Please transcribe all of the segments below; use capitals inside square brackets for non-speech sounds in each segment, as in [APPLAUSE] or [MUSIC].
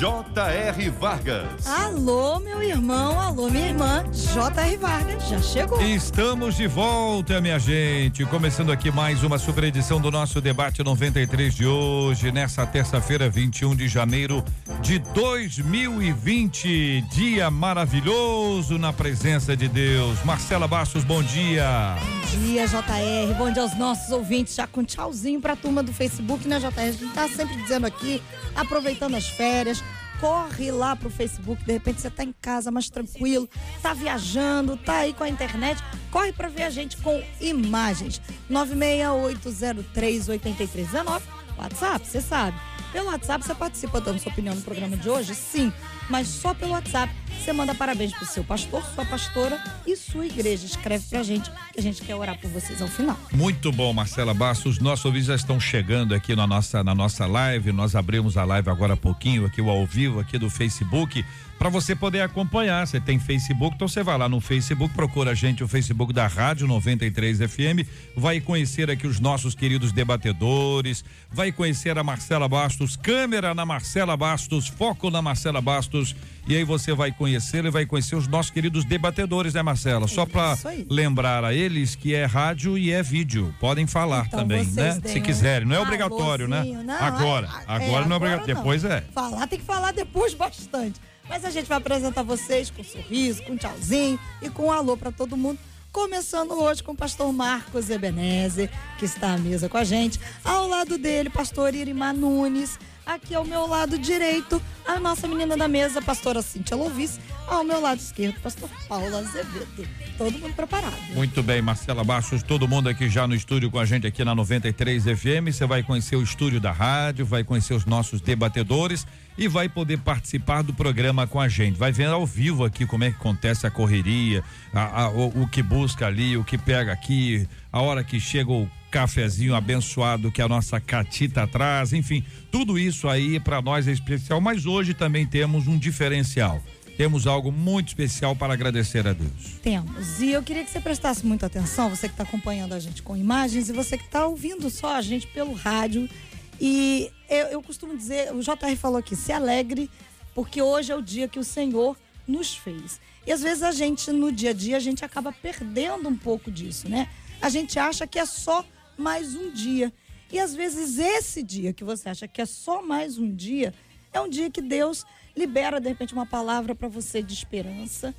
J.R. Vargas. Alô, meu irmão, alô, minha irmã. J.R. Vargas já chegou. Estamos de volta, minha gente. Começando aqui mais uma super edição do nosso debate 93 de hoje, nessa terça-feira, 21 de janeiro de 2020. Dia maravilhoso na presença de Deus. Marcela Bastos, bom dia. Bom dia, JR. Bom dia aos nossos ouvintes. Já com tchauzinho pra turma do Facebook, né, JR? A gente tá sempre dizendo aqui, aproveitando as férias corre lá pro Facebook, de repente você tá em casa mais tranquilo, tá viajando, tá aí com a internet, corre para ver a gente com imagens. 968038319, WhatsApp, você sabe. Pelo WhatsApp você participa dando sua opinião no programa de hoje? Sim, mas só pelo WhatsApp. Você manda parabéns pro seu pastor, sua pastora e sua igreja. Escreve pra gente que a gente quer orar por vocês ao final. Muito bom, Marcela Bastos. Nossos ouvintes já estão chegando aqui na nossa, na nossa live. Nós abrimos a live agora há pouquinho, aqui o ao vivo, aqui do Facebook para você poder acompanhar. Você tem Facebook, então você vai lá no Facebook, procura a gente, o Facebook da Rádio 93 FM, vai conhecer aqui os nossos queridos debatedores, vai conhecer a Marcela Bastos, câmera na Marcela Bastos, foco na Marcela Bastos, e aí você vai conhecer e vai conhecer os nossos queridos debatedores, né, Marcela? Só para lembrar a eles que é rádio e é vídeo. Podem falar então também, né? Se quiserem. Não é obrigatório, né? Não, agora. É, agora é, não é obrigatório. Depois é. Falar tem que falar depois [LAUGHS] bastante. Mas a gente vai apresentar vocês com um sorriso, com um tchauzinho e com um alô para todo mundo. Começando hoje com o pastor Marcos Ebenezer, que está à mesa com a gente. Ao lado dele, pastor Irimar Nunes. Aqui ao meu lado direito, a nossa menina da mesa, pastora Cíntia Louvis. Ao meu lado esquerdo, pastor Paulo Azevedo. Todo mundo preparado. Muito bem, Marcela Baixos, todo mundo aqui já no estúdio com a gente aqui na 93 FM. Você vai conhecer o estúdio da rádio, vai conhecer os nossos debatedores e vai poder participar do programa com a gente. Vai ver ao vivo aqui como é que acontece a correria, a, a, o, o que busca ali, o que pega aqui, a hora que chega o cafezinho abençoado que a nossa Catita traz, enfim, tudo isso aí para nós é especial, mas hoje também temos um diferencial. Temos algo muito especial para agradecer a Deus. Temos. E eu queria que você prestasse muita atenção, você que está acompanhando a gente com imagens e você que está ouvindo só a gente pelo rádio e eu, eu costumo dizer, o JR falou aqui, se alegre, porque hoje é o dia que o Senhor nos fez. E às vezes a gente, no dia a dia, a gente acaba perdendo um pouco disso, né? A gente acha que é só mais um dia. E às vezes esse dia que você acha que é só mais um dia, é um dia que Deus libera, de repente, uma palavra para você de esperança.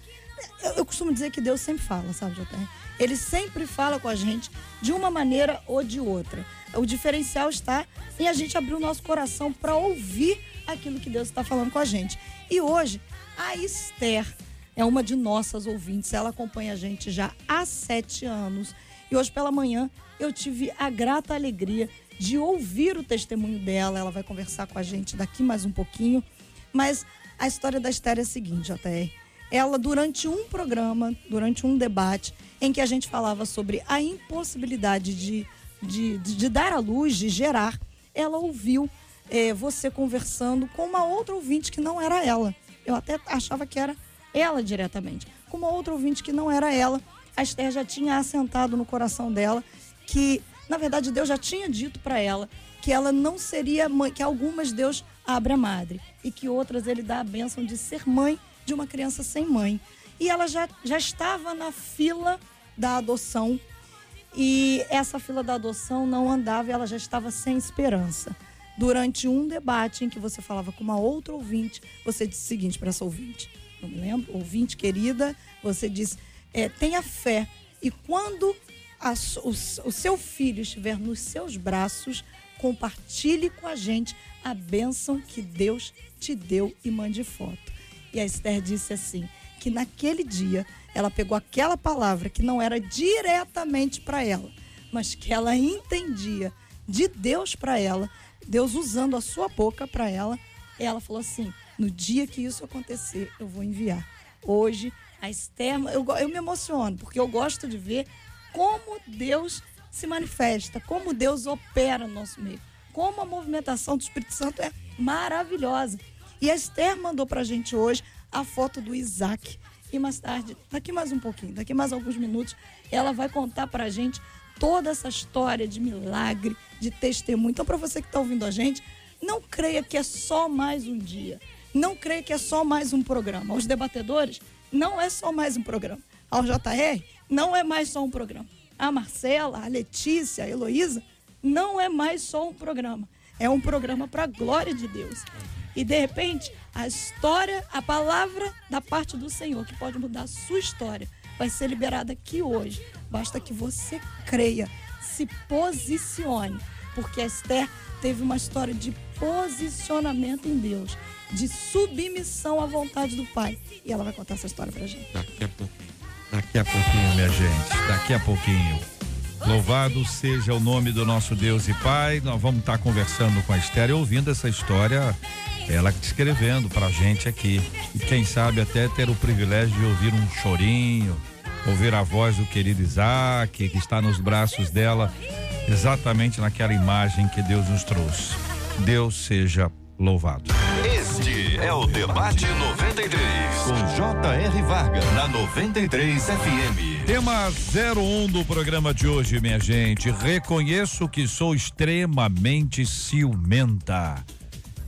Eu, eu, costumo dizer que Deus sempre fala, sabe, JR? Ele sempre fala com a gente de uma maneira ou de outra. O diferencial está em a gente abrir o nosso coração para ouvir aquilo que Deus está falando com a gente. E hoje, a Esther é uma de nossas ouvintes. Ela acompanha a gente já há sete anos. E hoje pela manhã eu tive a grata alegria de ouvir o testemunho dela. Ela vai conversar com a gente daqui mais um pouquinho. Mas a história da Esther é a seguinte, JR. Ela, durante um programa, durante um debate, em que a gente falava sobre a impossibilidade de de, de, de dar à luz, de gerar, ela ouviu é, você conversando com uma outra ouvinte que não era ela. Eu até achava que era ela diretamente. Com uma outra ouvinte que não era ela, a Esther já tinha assentado no coração dela que, na verdade, Deus já tinha dito para ela que ela não seria mãe, que algumas Deus abre a madre e que outras ele dá a bênção de ser mãe de uma criança sem mãe. E ela já, já estava na fila da adoção e essa fila da adoção não andava ela já estava sem esperança. Durante um debate em que você falava com uma outra ouvinte, você disse o seguinte para essa ouvinte: não me lembro, ouvinte querida, você disse: é, tenha fé e quando a, o, o seu filho estiver nos seus braços, compartilhe com a gente a bênção que Deus te deu e mande foto. E a Esther disse assim: que naquele dia ela pegou aquela palavra que não era diretamente para ela, mas que ela entendia de Deus para ela, Deus usando a sua boca para ela, ela falou assim: no dia que isso acontecer, eu vou enviar. Hoje, a Esther, eu, eu me emociono, porque eu gosto de ver como Deus se manifesta, como Deus opera no nosso meio. como a movimentação do Espírito Santo é maravilhosa. E a Esther mandou pra gente hoje a foto do Isaac. E mais tarde, daqui mais um pouquinho, daqui mais alguns minutos, ela vai contar pra gente toda essa história de milagre, de testemunho. Então, para você que está ouvindo a gente, não creia que é só mais um dia. Não creia que é só mais um programa. Os debatedores, não é só mais um programa. Ao JR, não é mais só um programa. A Marcela, a Letícia, a Heloísa, não é mais só um programa. É um programa para a glória de Deus. E de repente, a história, a palavra da parte do Senhor, que pode mudar a sua história, vai ser liberada aqui hoje. Basta que você creia, se posicione, porque Esther teve uma história de posicionamento em Deus, de submissão à vontade do Pai. E ela vai contar essa história pra gente. Daqui a pouquinho. Daqui a pouquinho, minha gente. Daqui a pouquinho. Louvado seja o nome do nosso Deus e Pai. Nós vamos estar conversando com a Esther e ouvindo essa história, ela escrevendo pra gente aqui. E quem sabe até ter o privilégio de ouvir um chorinho, ouvir a voz do querido Isaac, que está nos braços dela, exatamente naquela imagem que Deus nos trouxe. Deus seja louvado. Este é o Debate 93, com J.R. Varga, na 93 FM. Tema 01 do programa de hoje, minha gente. Reconheço que sou extremamente ciumenta.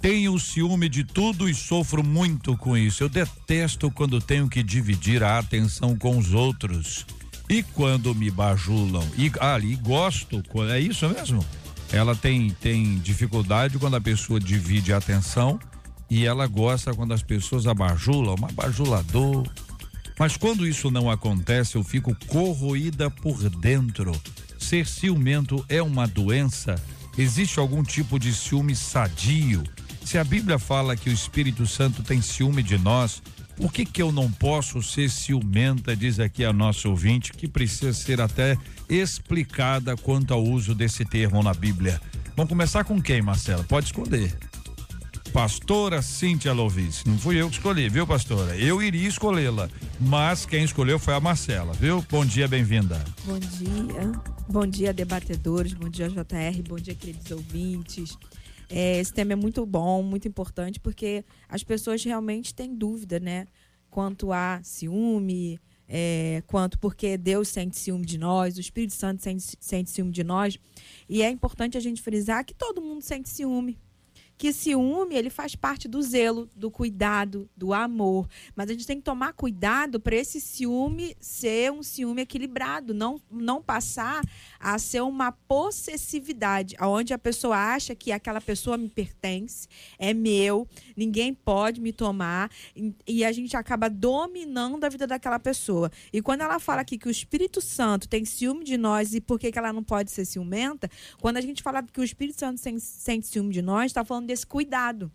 Tenho ciúme de tudo e sofro muito com isso. Eu detesto quando tenho que dividir a atenção com os outros. E quando me bajulam. E ah, gosto, é isso mesmo? Ela tem, tem dificuldade quando a pessoa divide a atenção e ela gosta quando as pessoas abajulam, um abajulador. Mas quando isso não acontece, eu fico corroída por dentro. Ser ciumento é uma doença? Existe algum tipo de ciúme sadio? Se a Bíblia fala que o Espírito Santo tem ciúme de nós, por que que eu não posso ser ciumenta, diz aqui a nossa ouvinte, que precisa ser até explicada quanto ao uso desse termo na Bíblia. Vamos começar com quem, Marcela? Pode escolher. Pastora Cíntia Lovis. Não fui eu que escolhi, viu, pastora? Eu iria escolhê-la, mas quem escolheu foi a Marcela, viu? Bom dia, bem-vinda. Bom dia. Bom dia, debatedores. Bom dia, JR. Bom dia, queridos ouvintes. É, esse tema é muito bom, muito importante, porque as pessoas realmente têm dúvida, né? Quanto a ciúme, é, quanto porque Deus sente ciúme de nós, o Espírito Santo sente, sente ciúme de nós. E é importante a gente frisar que todo mundo sente ciúme que ciúme ele faz parte do zelo, do cuidado, do amor. Mas a gente tem que tomar cuidado para esse ciúme ser um ciúme equilibrado, não, não passar a ser uma possessividade, onde a pessoa acha que aquela pessoa me pertence, é meu, ninguém pode me tomar, e a gente acaba dominando a vida daquela pessoa. E quando ela fala aqui que o Espírito Santo tem ciúme de nós e por que, que ela não pode ser ciumenta, quando a gente fala que o Espírito Santo sente ciúme de nós, está falando desse cuidado.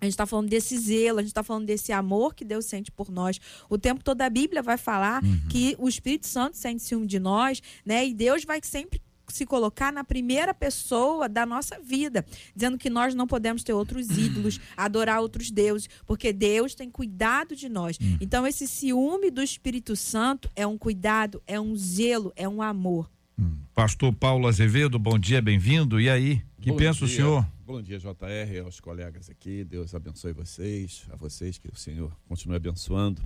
A gente está falando desse zelo, a gente está falando desse amor que Deus sente por nós. O tempo todo a Bíblia vai falar uhum. que o Espírito Santo sente ciúme de nós, né? E Deus vai sempre se colocar na primeira pessoa da nossa vida, dizendo que nós não podemos ter outros ídolos, adorar outros deuses, porque Deus tem cuidado de nós. Uhum. Então, esse ciúme do Espírito Santo é um cuidado, é um zelo, é um amor. Hum. Pastor Paulo Azevedo, bom dia, bem-vindo. E aí, que bom pensa dia. o senhor? Bom dia, JR, aos colegas aqui. Deus abençoe vocês, a vocês que o Senhor continue abençoando.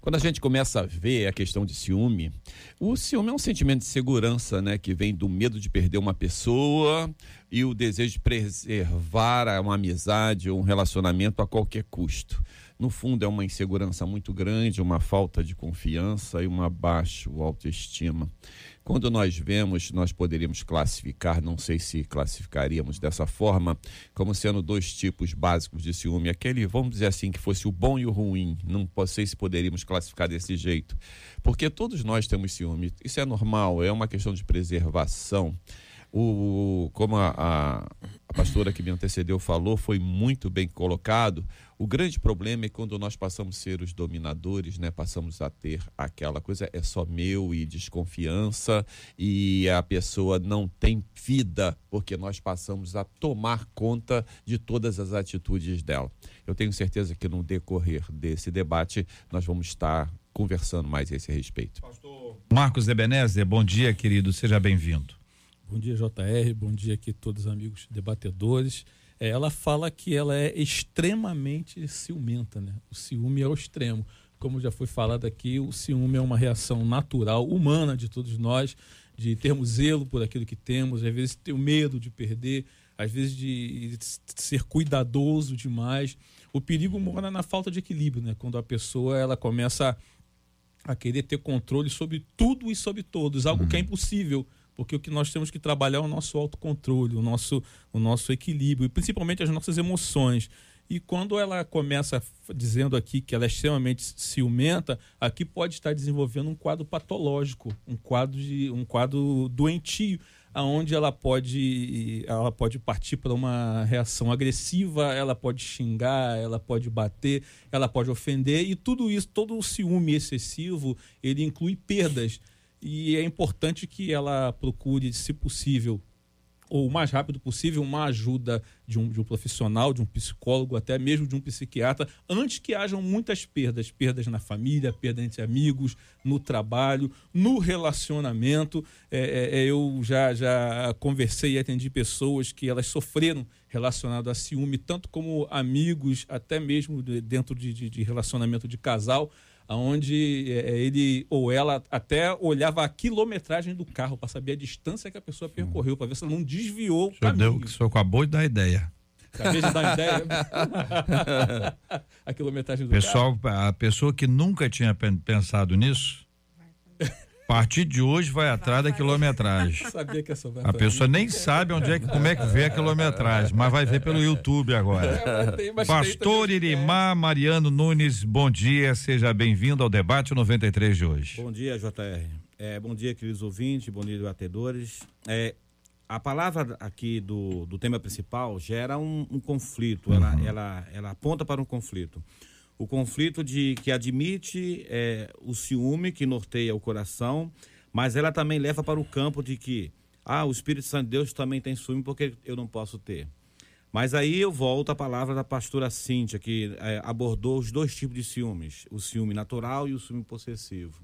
Quando a gente começa a ver a questão de ciúme, o ciúme é um sentimento de segurança, né, que vem do medo de perder uma pessoa e o desejo de preservar uma amizade ou um relacionamento a qualquer custo. No fundo, é uma insegurança muito grande, uma falta de confiança e uma baixa autoestima. Quando nós vemos, nós poderíamos classificar, não sei se classificaríamos dessa forma, como sendo dois tipos básicos de ciúme. Aquele, vamos dizer assim, que fosse o bom e o ruim. Não sei se poderíamos classificar desse jeito. Porque todos nós temos ciúme. Isso é normal, é uma questão de preservação. O, como a, a, a pastora que me antecedeu falou, foi muito bem colocado. O grande problema é quando nós passamos a ser os dominadores, né? Passamos a ter aquela coisa é só meu e desconfiança e a pessoa não tem vida porque nós passamos a tomar conta de todas as atitudes dela. Eu tenho certeza que no decorrer desse debate nós vamos estar conversando mais a esse respeito. Pastor Marcos Ebenezer, bom dia, querido, seja bem-vindo. Bom dia, JR. Bom dia aqui todos os amigos debatedores. É, ela fala que ela é extremamente ciumenta, né? O ciúme é o extremo. Como já foi falado aqui, o ciúme é uma reação natural, humana de todos nós, de termos zelo por aquilo que temos, às vezes ter o medo de perder, às vezes de ser cuidadoso demais. O perigo mora na falta de equilíbrio, né? Quando a pessoa ela começa a, querer ter controle sobre tudo e sobre todos, algo uhum. que é impossível porque o que nós temos que trabalhar é o nosso autocontrole, o nosso, o nosso equilíbrio, e principalmente as nossas emoções. E quando ela começa dizendo aqui que ela é extremamente ciumenta, aqui pode estar desenvolvendo um quadro patológico, um quadro de um quadro doentio, aonde ela pode ela pode partir para uma reação agressiva, ela pode xingar, ela pode bater, ela pode ofender e tudo isso, todo o ciúme excessivo, ele inclui perdas e é importante que ela procure, se possível, ou o mais rápido possível, uma ajuda de um, de um profissional, de um psicólogo, até mesmo de um psiquiatra, antes que hajam muitas perdas perdas na família, perdas entre amigos, no trabalho, no relacionamento. É, é, é, eu já, já conversei e atendi pessoas que elas sofreram relacionado a ciúme, tanto como amigos, até mesmo dentro de, de, de relacionamento de casal onde é, é, ele ou ela até olhava a quilometragem do carro para saber a distância que a pessoa percorreu, para ver se ela não desviou o caminho. Deu, o senhor acabou de dar ideia. Acabei de dar ideia. [LAUGHS] a quilometragem do Pessoal, carro. A pessoa que nunca tinha pensado nisso, a partir de hoje vai atrás da quilometragem. [LAUGHS] Sabia que essa a pessoa nem sabe onde é que, como é que vê a quilometragem, mas vai ver pelo YouTube agora. [LAUGHS] Pastor Irimar Mariano Nunes, bom dia, seja bem-vindo ao debate 93 de hoje. Bom dia, JR. É, bom dia, queridos ouvintes, bom dia, debatedores. É, a palavra aqui do, do tema principal gera um, um conflito, uhum. ela, ela, ela aponta para um conflito o conflito de que admite é, o ciúme que norteia o coração, mas ela também leva para o campo de que ah, o Espírito Santo de Deus também tem ciúme porque eu não posso ter. Mas aí eu volto à palavra da pastora Cíntia, que é, abordou os dois tipos de ciúmes, o ciúme natural e o ciúme possessivo.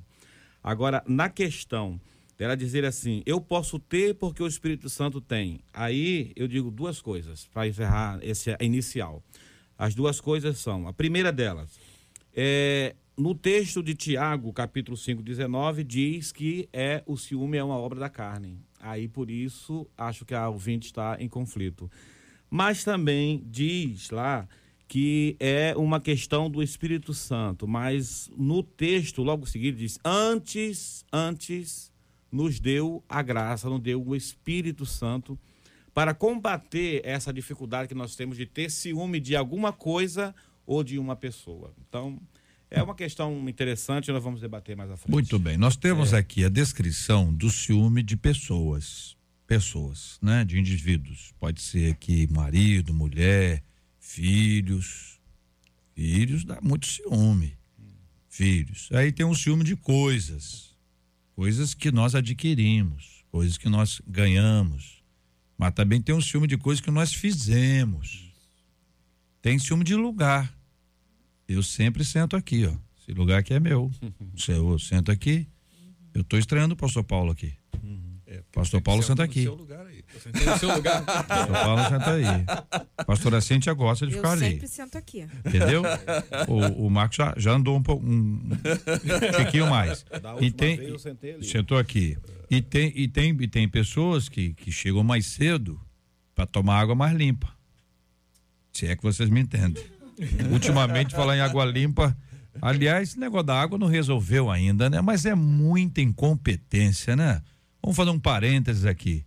Agora, na questão dela dizer assim, eu posso ter porque o Espírito Santo tem. Aí eu digo duas coisas para encerrar esse inicial. As duas coisas são: a primeira delas, é, no texto de Tiago, capítulo 5, 19, diz que é o ciúme é uma obra da carne. Aí por isso acho que a ouvinte está em conflito. Mas também diz lá que é uma questão do Espírito Santo, mas no texto logo seguido diz: antes, antes nos deu a graça, nos deu o Espírito Santo para combater essa dificuldade que nós temos de ter ciúme de alguma coisa ou de uma pessoa. Então, é uma questão interessante, nós vamos debater mais à frente. Muito bem. Nós temos é. aqui a descrição do ciúme de pessoas, pessoas, né, de indivíduos. Pode ser aqui marido, mulher, filhos. Filhos dá muito ciúme. Filhos. Aí tem um ciúme de coisas. Coisas que nós adquirimos, coisas que nós ganhamos mas também tem um ciúme de coisas que nós fizemos. Tem ciúme de lugar. Eu sempre sento aqui, ó. Esse lugar aqui é meu. [LAUGHS] Eu sento aqui. Eu estou estranhando o pastor Paulo aqui. É, pastor Paulo senta aqui. Seu lugar aí. Eu sentei no seu lugar. [LAUGHS] pastor Paulo senta aí. Pastora Cíntia gosta de eu ficar ali. Eu sempre sento aqui. Entendeu? [LAUGHS] O, o Marcos já, já andou um pouco, um, um pouquinho mais. Da e tem, vez eu sentei ali. Sentou aqui. E tem, e tem, e tem pessoas que, que chegam mais cedo para tomar água mais limpa. Se é que vocês me entendem. [LAUGHS] Ultimamente, falar em água limpa. Aliás, esse negócio da água não resolveu ainda, né? Mas é muita incompetência, né? Vamos fazer um parênteses aqui.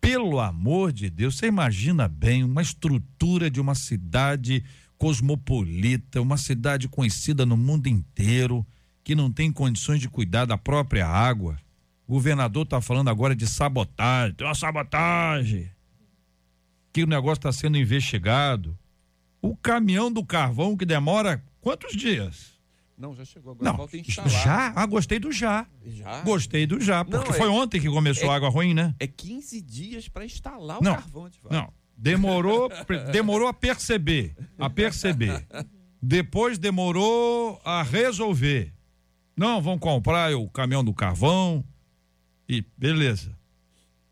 Pelo amor de Deus, você imagina bem uma estrutura de uma cidade cosmopolita, uma cidade conhecida no mundo inteiro, que não tem condições de cuidar da própria água. O governador está falando agora de sabotagem, tem uma sabotagem. Que o negócio está sendo investigado. O caminhão do carvão que demora quantos dias? Não, já chegou. Agora não, falta instalar. Já? Ah, gostei do já. Já? Gostei do já. Porque não, foi é, ontem que começou é, a água ruim, né? É 15 dias para instalar o não, carvão. Não, demorou, [LAUGHS] demorou a perceber. A perceber. Depois demorou a resolver. Não, vão comprar o caminhão do carvão. E beleza.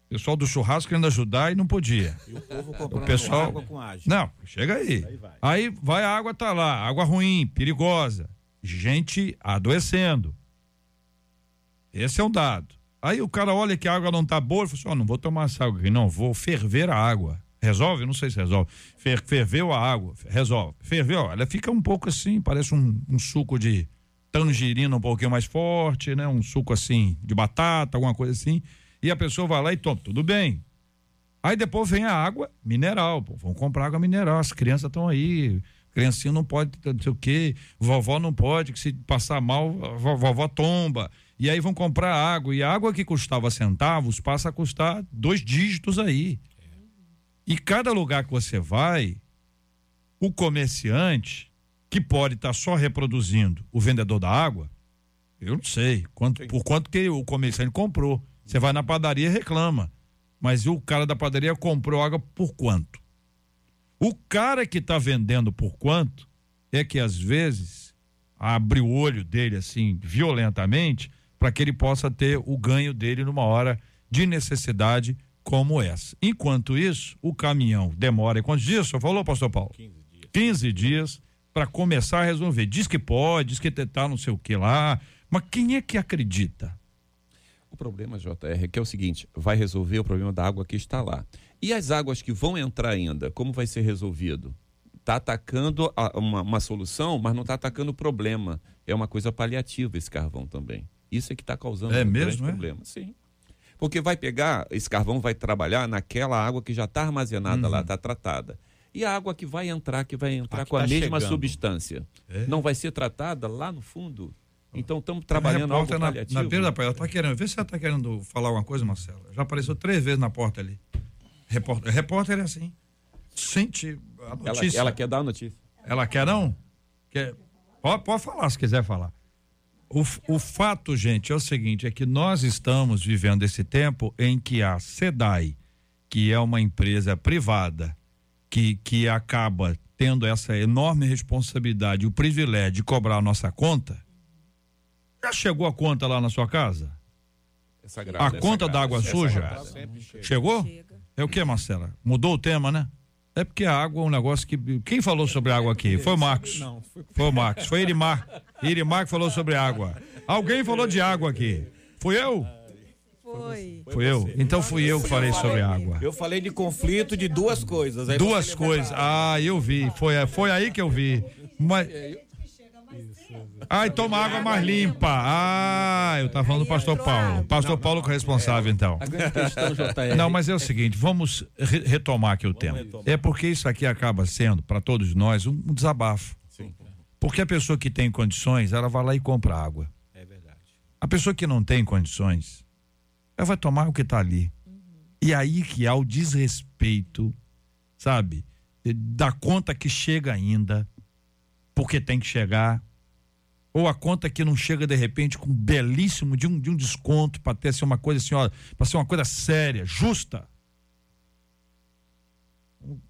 O pessoal do churrasco querendo ajudar e não podia. E o povo comprando O pessoal. água com ágio. Não, chega aí. Aí vai. Aí vai a água, tá lá. Água ruim, perigosa. Gente adoecendo. Esse é um dado. Aí o cara olha que a água não tá boa e fala assim: ó, não vou tomar essa água aqui, não, vou ferver a água. Resolve? Não sei se resolve. Fer- ferveu a água, resolve. Ferveu, ela fica um pouco assim, parece um, um suco de tangerina um pouquinho mais forte, né? Um suco assim de batata, alguma coisa assim. E a pessoa vai lá e toma, tudo bem. Aí depois vem a água mineral, pô, vão comprar água mineral, as crianças estão aí, criancinha não pode, não sei o quê, vovó não pode, que se passar mal, vovó tomba. E aí vão comprar água, e a água que custava centavos passa a custar dois dígitos aí. E cada lugar que você vai, o comerciante, que pode estar só reproduzindo o vendedor da água, eu não sei quanto, por quanto que o comerciante comprou. Você vai na padaria e reclama. Mas o cara da padaria comprou água por quanto? O cara que está vendendo por quanto é que às vezes abre o olho dele assim violentamente para que ele possa ter o ganho dele numa hora de necessidade como essa. Enquanto isso, o caminhão demora quantos dias? O senhor falou, pastor Paulo? 15 dias. 15 dias para começar a resolver. Diz que pode, diz que tá não sei o que lá, mas quem é que acredita? O problema, JR, é que é o seguinte: vai resolver o problema da água que está lá. E as águas que vão entrar ainda, como vai ser resolvido? Está atacando a- uma, uma solução, mas não está atacando o problema. É uma coisa paliativa esse carvão também. Isso é que está causando É um mesmo, grande é? problema. Sim. Porque vai pegar, esse carvão vai trabalhar naquela água que já está armazenada lá, está tratada. E a água que vai entrar, que vai entrar A que com a tá mesma chegando. substância, É. não vai ser tratada lá no fundo? Então estamos trabalhando algo na, paliativo. na beira da praia. Ela tá querendo. Vê se ela tá querendo falar alguma coisa, Marcela. Já apareceu três vezes na porta ali. Repórter, repórter é assim. Sente a ela, notícia. ela quer dar a notícia. Ela quer não? Quer... Pode, pode falar se quiser falar. O, o fato, gente, é o seguinte: é que nós estamos vivendo esse tempo em que a SEDAI, que é uma empresa privada, que, que acaba tendo essa enorme responsabilidade, o privilégio de cobrar a nossa conta. Já chegou a conta lá na sua casa? É sagrado, A é conta da água é suja? sagrado. Chegou? Chega. É o que, Marcela? Mudou o tema, né? É porque a água é um negócio que. Quem falou sobre água aqui? Foi o Marcos. Não, foi Foi o Marcos. Foi Irimar. Irimar que falou sobre água. Alguém falou de água aqui. Fui eu? Foi. Fui eu. Então fui eu que falei sobre água. Eu falei de conflito de duas coisas. Aí Duas coisas. Ah, eu vi. Foi, foi aí que eu vi. Mas. Ai, toma água mais limpa. Ah, eu tava falando do pastor Paulo. Pastor Paulo que é responsável, então. questão, JR. [LAUGHS] Não, mas é o seguinte, vamos re- retomar aqui o tema. É porque isso aqui acaba sendo, para todos nós, um, um desabafo. Sim. Porque a pessoa que tem condições, ela vai lá e compra água. É verdade. A pessoa que não tem condições, ela vai tomar o que está ali. E aí que há o desrespeito, sabe? Da conta que chega ainda, porque tem que chegar. Ou a conta que não chega de repente com um belíssimo de um, de um desconto para ter assim, uma coisa assim, ó, para ser uma coisa séria, justa.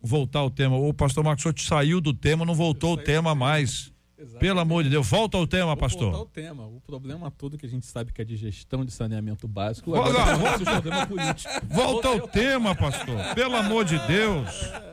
Voltar ao tema. O pastor Marcos o senhor saiu do tema, não voltou o tema mais. Pelo amor de Deus, volta ao tema, Vou pastor. voltar ao tema. O problema todo que a gente sabe que é de gestão de saneamento básico. Volta, Agora volta. problema político. Volta ao tema, pastor. Pelo amor de Deus.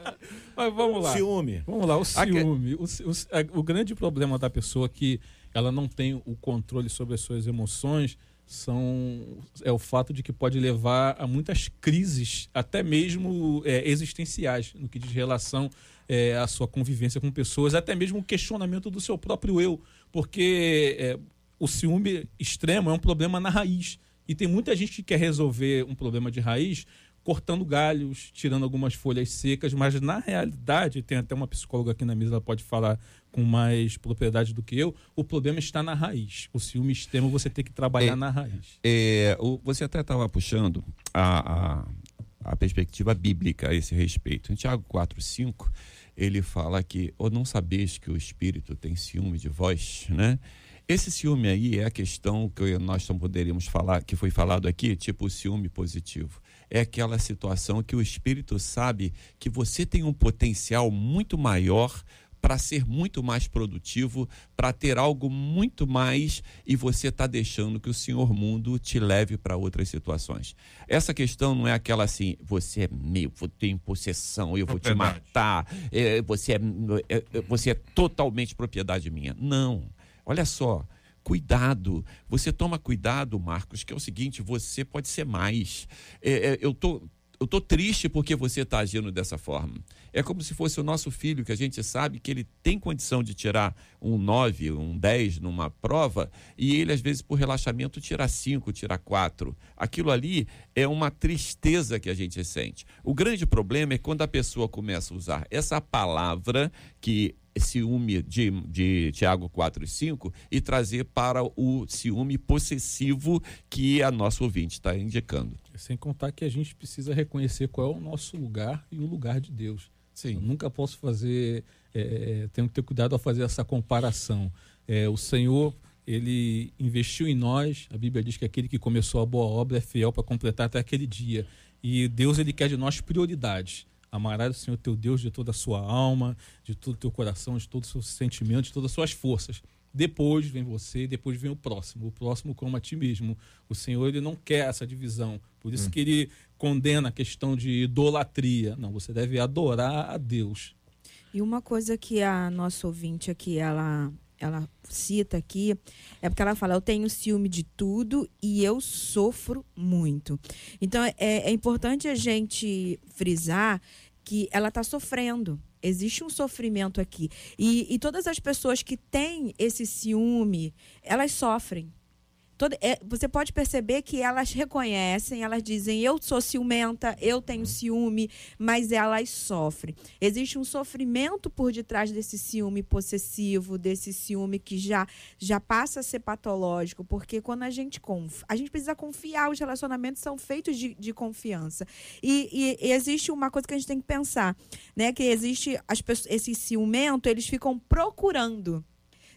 [LAUGHS] Mas vamos lá. Ciúme. Vamos lá, o Aque- ciúme. O, o o grande problema da pessoa que ela não tem o controle sobre as suas emoções são é o fato de que pode levar a muitas crises, até mesmo é, existenciais, no que diz relação é, à sua convivência com pessoas, até mesmo o questionamento do seu próprio eu, porque é, o ciúme extremo é um problema na raiz. E tem muita gente que quer resolver um problema de raiz cortando galhos, tirando algumas folhas secas, mas na realidade, tem até uma psicóloga aqui na mesa, ela pode falar com mais propriedade do que eu, o problema está na raiz. O ciúme extremo você tem que trabalhar É. na raiz. É, o- você até estava puxando a, a, a perspectiva bíblica a esse respeito. Em Tiago 4, 5, ele fala que, ou não sabeis que o Espírito tem ciúme de vós, né? Esse ciúme aí é a questão que nós não poderíamos falar, que foi falado aqui, tipo o ciúme positivo. É aquela situação que o Espírito sabe que você tem um potencial muito maior para ser muito mais produtivo, para ter algo muito mais e você está deixando que o senhor mundo te leve para outras situações. Essa questão não é aquela assim, você é meu, vou ter em possessão, eu vou te matar, é, você, é, é, é, você é totalmente propriedade minha. Não. Olha só, cuidado. Você toma cuidado, Marcos, que é o seguinte: você pode ser mais. É, é, eu tô, eu tô triste porque você está agindo dessa forma. É como se fosse o nosso filho, que a gente sabe que ele tem condição de tirar um 9, um 10 numa prova, e ele, às vezes, por relaxamento, tira 5, tira 4. Aquilo ali é uma tristeza que a gente sente. O grande problema é quando a pessoa começa a usar essa palavra que ciúme de, de Tiago 4 e 5 e trazer para o ciúme possessivo que a nossa ouvinte está indicando. Sem contar que a gente precisa reconhecer qual é o nosso lugar e o lugar de Deus. Sim. Eu nunca posso fazer, é, é, tenho que ter cuidado ao fazer essa comparação. É, o Senhor, ele investiu em nós, a Bíblia diz que aquele que começou a boa obra é fiel para completar até aquele dia. E Deus, ele quer de nós prioridades. Amarás o Senhor teu Deus de toda a sua alma, de todo o teu coração, de todos os seus sentimentos, de todas as suas forças. Depois vem você, depois vem o próximo. O próximo como a ti mesmo. O Senhor ele não quer essa divisão. Por isso hum. que ele condena a questão de idolatria. Não, você deve adorar a Deus. E uma coisa que a nossa ouvinte aqui, ela ela cita aqui, é porque ela fala: Eu tenho ciúme de tudo e eu sofro muito. Então é, é importante a gente frisar que ela está sofrendo. Existe um sofrimento aqui. E, e todas as pessoas que têm esse ciúme, elas sofrem. Toda, é, você pode perceber que elas reconhecem, elas dizem eu sou ciumenta, eu tenho ciúme, mas elas sofrem. Existe um sofrimento por detrás desse ciúme possessivo, desse ciúme que já, já passa a ser patológico, porque quando a gente confia, a gente precisa confiar, os relacionamentos são feitos de, de confiança. E, e, e, existe uma coisa que a gente tem que pensar, né? Que existe as esse ciumento, eles ficam procurando.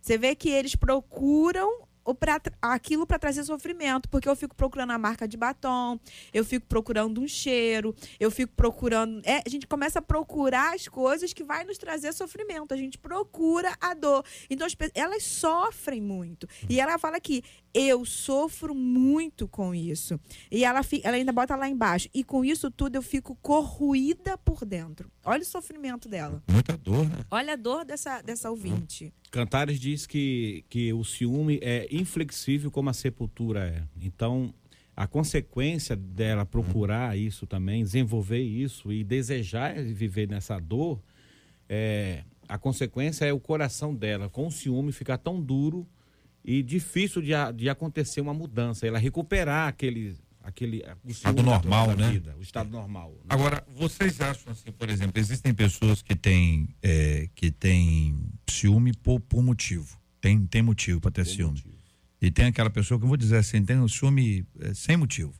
Você vê que eles procuram pra, aquilo para trazer sofrimento, porque eu fico procurando a marca de batom, eu fico procurando um cheiro, eu fico procurando. É, a gente começa a procurar as coisas que vai nos trazer sofrimento. A gente procura a dor. Então, elas sofrem muito. E ela fala que eu sofro muito com isso. E ela, ela ainda bota lá embaixo. E com isso tudo eu fico corruída por dentro. Olha o sofrimento dela. Muita dor, né? Olha a dor dessa, dessa ouvinte. Cantares diz que, que o ciúme é inflexível como a sepultura é. Então, a consequência dela procurar isso também, desenvolver isso e desejar viver nessa dor, é, a consequência é o coração dela, com o ciúme, ficar tão duro e difícil de, de acontecer uma mudança, ela recuperar aquele aquele o estado normal, né? Vida, o estado normal. Né? Agora, vocês acham assim, por exemplo, existem pessoas que têm é, que têm ciúme por, por motivo, tem tem motivo para ter tem ciúme. Motivo. E tem aquela pessoa que eu vou dizer assim, tem um ciúme é, sem motivo.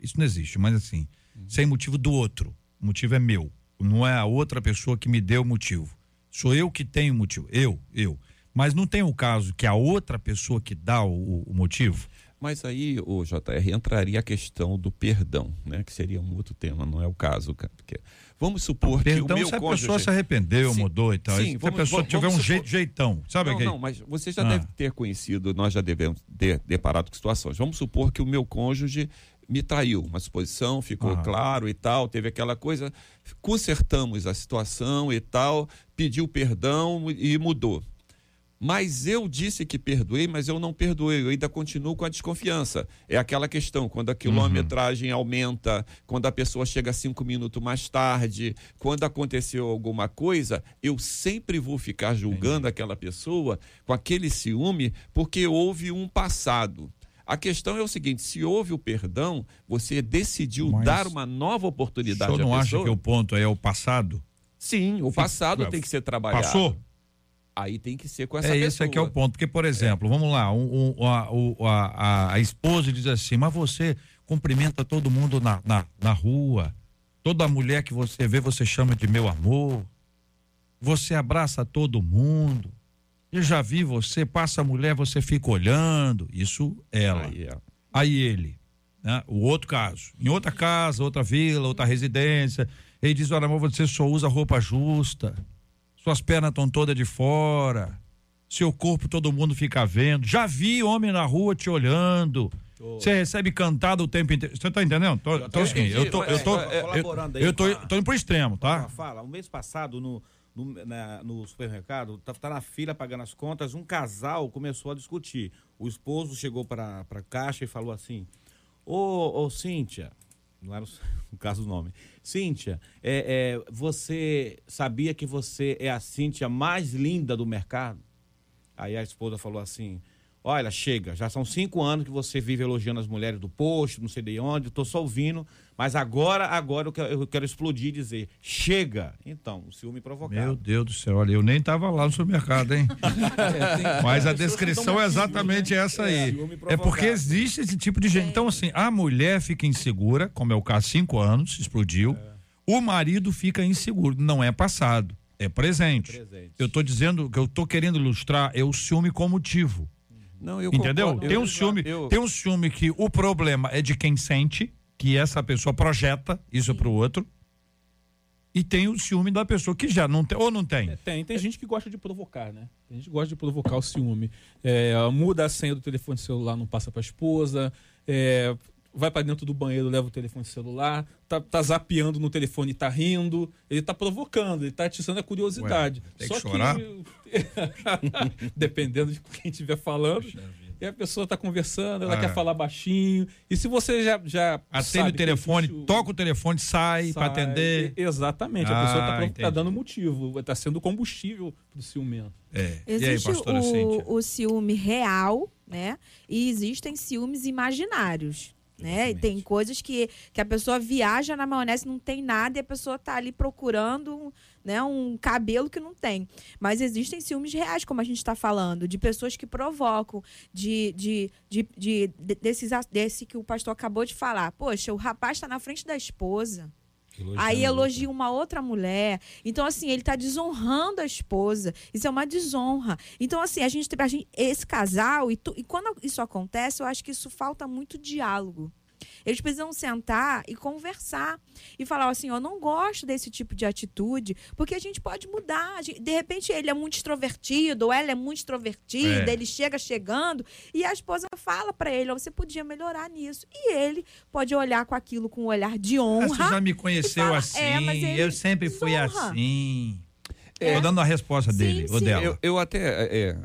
Isso não existe, mas assim, uhum. sem motivo do outro. O motivo é meu, não é a outra pessoa que me deu o motivo. Sou eu que tenho o motivo, eu, eu. Mas não tem o caso que a outra pessoa que dá o, o motivo? Mas aí, o JR, entraria a questão do perdão, né? Que seria um outro tema, não é o caso, Porque vamos supor o perdão, que o meu se a cônjure... pessoa se arrependeu, sim, mudou e tal. Sim, se vamos, a pessoa vamos, tiver vamos um supor... jeito, jeitão, sabe Não, não, mas você já ah. deve ter conhecido, nós já devemos ter deparado com situações. Vamos supor que o meu cônjuge me traiu, uma suposição, ficou ah. claro e tal, teve aquela coisa, consertamos a situação e tal, pediu perdão e mudou. Mas eu disse que perdoei, mas eu não perdoei, eu ainda continuo com a desconfiança. É aquela questão, quando a quilometragem uhum. aumenta, quando a pessoa chega cinco minutos mais tarde, quando aconteceu alguma coisa, eu sempre vou ficar julgando Entendi. aquela pessoa com aquele ciúme, porque houve um passado. A questão é o seguinte: se houve o perdão, você decidiu Mas dar uma nova oportunidade à pessoa. Você não acha que o ponto é o passado? Sim, o passado tem que ser trabalhado. Passou? Aí tem que ser com essa é, pessoa. Esse aqui é o ponto. Porque, por exemplo, é. vamos lá, um, um, a, a, a, esposa diz assim, mas você cumprimenta todo mundo na, na, na rua. Toda mulher que você vê, você chama de meu amor. Você abraça todo mundo. Eu já vi você, passa a mulher, você fica olhando. Isso ela. Aí, é. Aí ele. Né? O outro caso. Em outra casa, outra vila, outra residência. Ele diz: Olha, amor, você só usa roupa justa suas pernas estão todas de fora, seu corpo todo mundo fica vendo. Já vi homem na rua te olhando. Você recebe cantada o tempo inteiro. Você tá entendendo? Tô, tô, assim, eu tô, eu tô, aí eu tô, tô indo pro extremo, tá? Fala, o mês passado no, no, na- no supermercado, tá, tá na fila pagando as contas, um casal começou a discutir. O esposo chegou para a caixa e falou assim: Ô, ô Cíntia, não era [LAUGHS] o, caso do nome. Cíntia, é, é, você sabia que você é a Cíntia mais linda do mercado? Aí a esposa falou assim: Olha, chega, já são cinco anos que você vive elogiando as mulheres do posto, não sei de onde, estou só ouvindo, mas agora, agora eu quero, eu quero explodir e dizer: chega! Então, o ciúme provocado. Meu Deus do céu, olha, eu nem tava lá no supermercado, hein? [LAUGHS] Mas a descrição é exatamente essa aí. É provocado. porque existe esse tipo de gente. Então, assim, a mulher fica insegura, como é o caso, cinco anos, explodiu. O marido fica inseguro. Não é passado, é presente. Presente. Eu tô dizendo, o que eu tô querendo ilustrar é o ciúme como motivo. Não, eu Entendeu? concordo. Tem Eu- um ciúme, eu- tem um ciúme que o problema é de quem sente, que essa pessoa projeta isso pro outro. E tem o ciúme da pessoa que já não tem, ou não tem. Tem, tem gente que gosta de provocar, né? Tem gente que gosta de provocar o ciúme. É, muda a senha do telefone celular, não passa pra esposa. é, vai pra dentro do banheiro, leva o telefone celular. Tá, tá zapeando no telefone e tá rindo. Ele tá provocando, ele tá atiçando a curiosidade. Ué, tem que Só chorar? [LAUGHS] Dependendo de quem estiver falando. E a pessoa tá conversando, ela Ah. quer falar baixinho. E se você já. já Atende sabe o que telefone, toca o telefone, sai, pra sai- atender. Exatamente, a pessoa Ah, tá, pro- tá dando motivo, tá sendo combustível pro ciumento. É. E aí, Existe pastora Cíntia? o, o ciúme real, né? E existem ciúmes imaginários. Né? E tem coisas que, que a pessoa viaja na maionese, não tem nada, e a pessoa tá ali procurando né, um cabelo que não tem. Mas existem ciúmes reais, como a gente está falando, de pessoas que provocam, de, de, de, de- de- desses, desse que o pastor acabou de falar. Poxa, o rapaz está na frente da esposa. Aí elogia uma outra mulher. Então, assim, ele tá desonrando a esposa. Isso é uma desonra. Então, assim, a gente tem gente- esse casal, e, tu- e quando isso acontece, eu acho que isso falta muito diálogo. Eles precisam sentar e conversar e falar assim: eu não gosto desse tipo de atitude, porque a gente pode mudar. Gente- de repente ele é muito extrovertido, ou ela é muito extrovertida, É. ele chega chegando e a esposa fala para ele: "Ó, você podia melhorar nisso. E ele pode olhar com aquilo com um olhar de Ah, honra. Você já me conheceu fala, assim, é, mas ele eu sempre fui desonra. assim. É. Tô dando a resposta Sim, dele, ou sim. dela. Eu, eu até, é, é,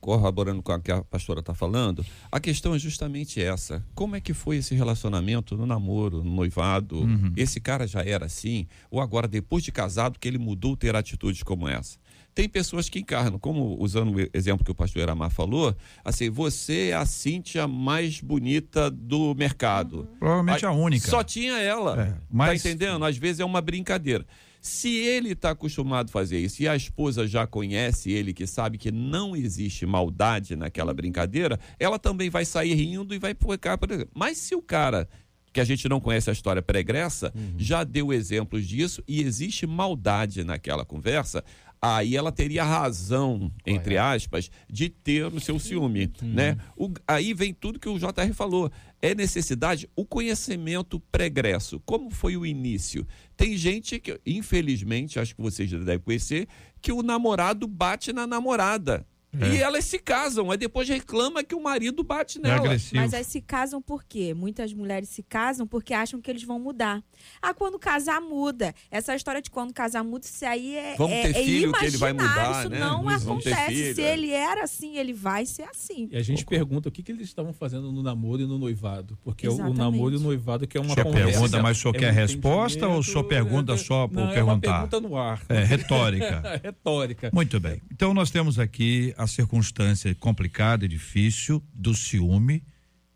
corroborando com o que a pastora está falando, a questão é justamente essa. Como é que foi esse relacionamento no namoro, no noivado? Uhum. Esse cara já era assim? Ou agora, depois de casado, que ele mudou a ter atitudes como essa? Tem pessoas que encarnam, como usando o exemplo que o pastor Eramar falou, assim, você é a Cíntia mais bonita do mercado. Provavelmente a única. Só tinha ela. É, mas- Tá entendendo? Às vezes é uma brincadeira. Se ele está acostumado a fazer isso e a esposa já conhece ele, que sabe que não existe maldade naquela brincadeira, ela também vai sair rindo e vai ficar. Mas se o cara, que a gente não conhece a história pregressa, já deu exemplos disso e existe maldade naquela conversa, aí ela teria razão, entre aspas, de ter o seu ciúme, né? O- aí vem tudo que o JR falou. É necessidade o conhecimento pregresso. Como foi o início? Tem gente que, infelizmente, acho que vocês já devem conhecer, que o namorado bate na namorada. E elas se casam, aí depois reclama que o marido bate É nela. agressivo. Mas aí se casam por quê? Muitas mulheres se casam porque acham que eles vão mudar. Ah, quando casar, muda. Essa história de quando casar, muda, isso aí é, Vamos é, ter é filho que ele vai mudar, Isso né? não Vamos ter acontece. filho, Se é. ele era assim, ele vai ser assim. E a gente pergunta o que, que eles estavam fazendo no namoro e no noivado. Porque o- o Exatamente. namoro e o noivado que é uma senhor conversa. pergunta, mas o senhor é quer um resposta ou o senhor entendimento, pergunta é- só por não, É uma perguntar? pergunta no ar. É, retórica. [LAUGHS] Retórica. Muito bem. Então nós temos aqui a circunstância complicada e difícil do ciúme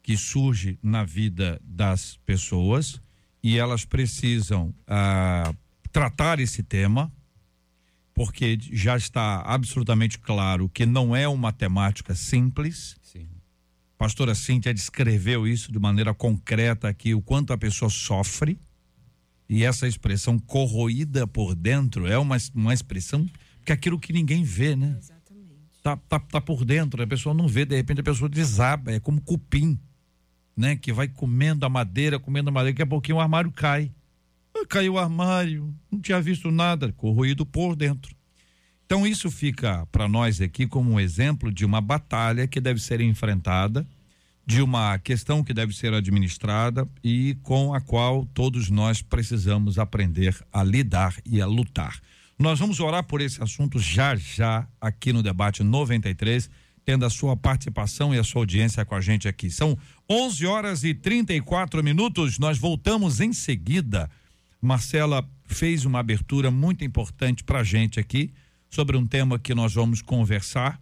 que surge na vida das pessoas e elas precisam ah, tratar esse tema porque já está absolutamente claro que não é uma temática simples. Sim. Pastora Cíntia descreveu isso de maneira concreta aqui, o quanto a pessoa sofre. E essa expressão corroída por dentro é uma, uma expressão que é aquilo que ninguém vê, né? Exatamente. Tá, tá, tá por dentro, a pessoa não vê, de repente a pessoa desaba, é como cupim, né? Que vai comendo a madeira, comendo a madeira, daqui a pouquinho o armário cai. Ah, Caiu o armário, não tinha visto nada, corroído por dentro. Então isso fica para nós aqui como um exemplo de uma batalha que deve ser enfrentada, de uma questão que deve ser administrada e com a qual todos nós precisamos aprender a lidar e a lutar. Nós vamos orar por esse assunto já já aqui no debate 93, tendo a sua participação e a sua audiência com a gente aqui. São 11 horas e 34 minutos. Nós voltamos em seguida. Marcela fez uma abertura muito importante para a gente aqui sobre um tema que nós vamos conversar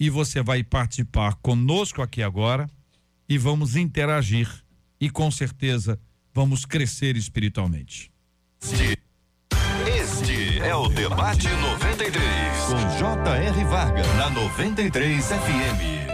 e você vai participar conosco aqui agora e vamos interagir e com certeza vamos crescer espiritualmente. Este é o Debate 93, com J.R. Varga, na 93 FM.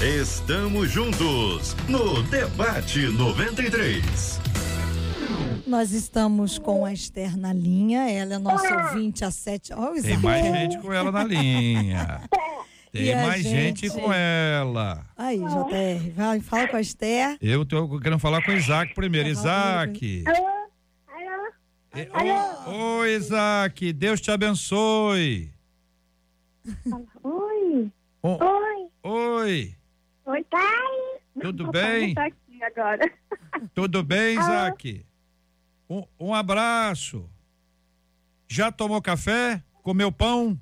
Estamos juntos no Debate 93. Nós estamos com a Esther na linha, ela é nossa ouvinte a sete. Oh, Tem mais gente com ela na linha. [LAUGHS] Tem mais gente... gente... com ela. Aí, JR, vai, fala com a Esther. Eu tô querendo falar com o Isaac primeiro. Isaac. Alô? Oi, Isaac, Deus te abençoe. Oi. Oh. Oi. Oi. Oi, pai. Tudo bem? Tá aqui agora. Tudo bem, Isaac? Um, um, abraço. Já tomou café? Comeu pão?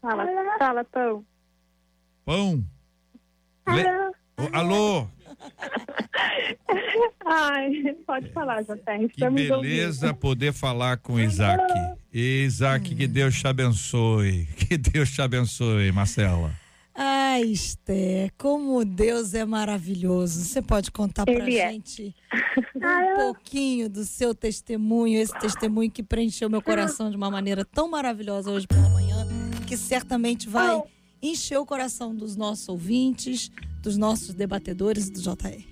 Fala, fala, pão. Pão? Alô? Le... Oh, alô? Ai, pode falar, José. Que beleza ouvindo. poder falar com Isaac. Isaac, que Deus te abençoe. Que Deus te abençoe, Marcela. Ai, Esther, como Deus é maravilhoso. Você pode contar pra Ele é. gente um [LAUGHS] pouquinho do seu testemunho, esse testemunho que preencheu meu coração de uma maneira tão maravilhosa hoje pela manhã, que certamente vai encher o coração dos nossos ouvintes, dos nossos debatedores do JR.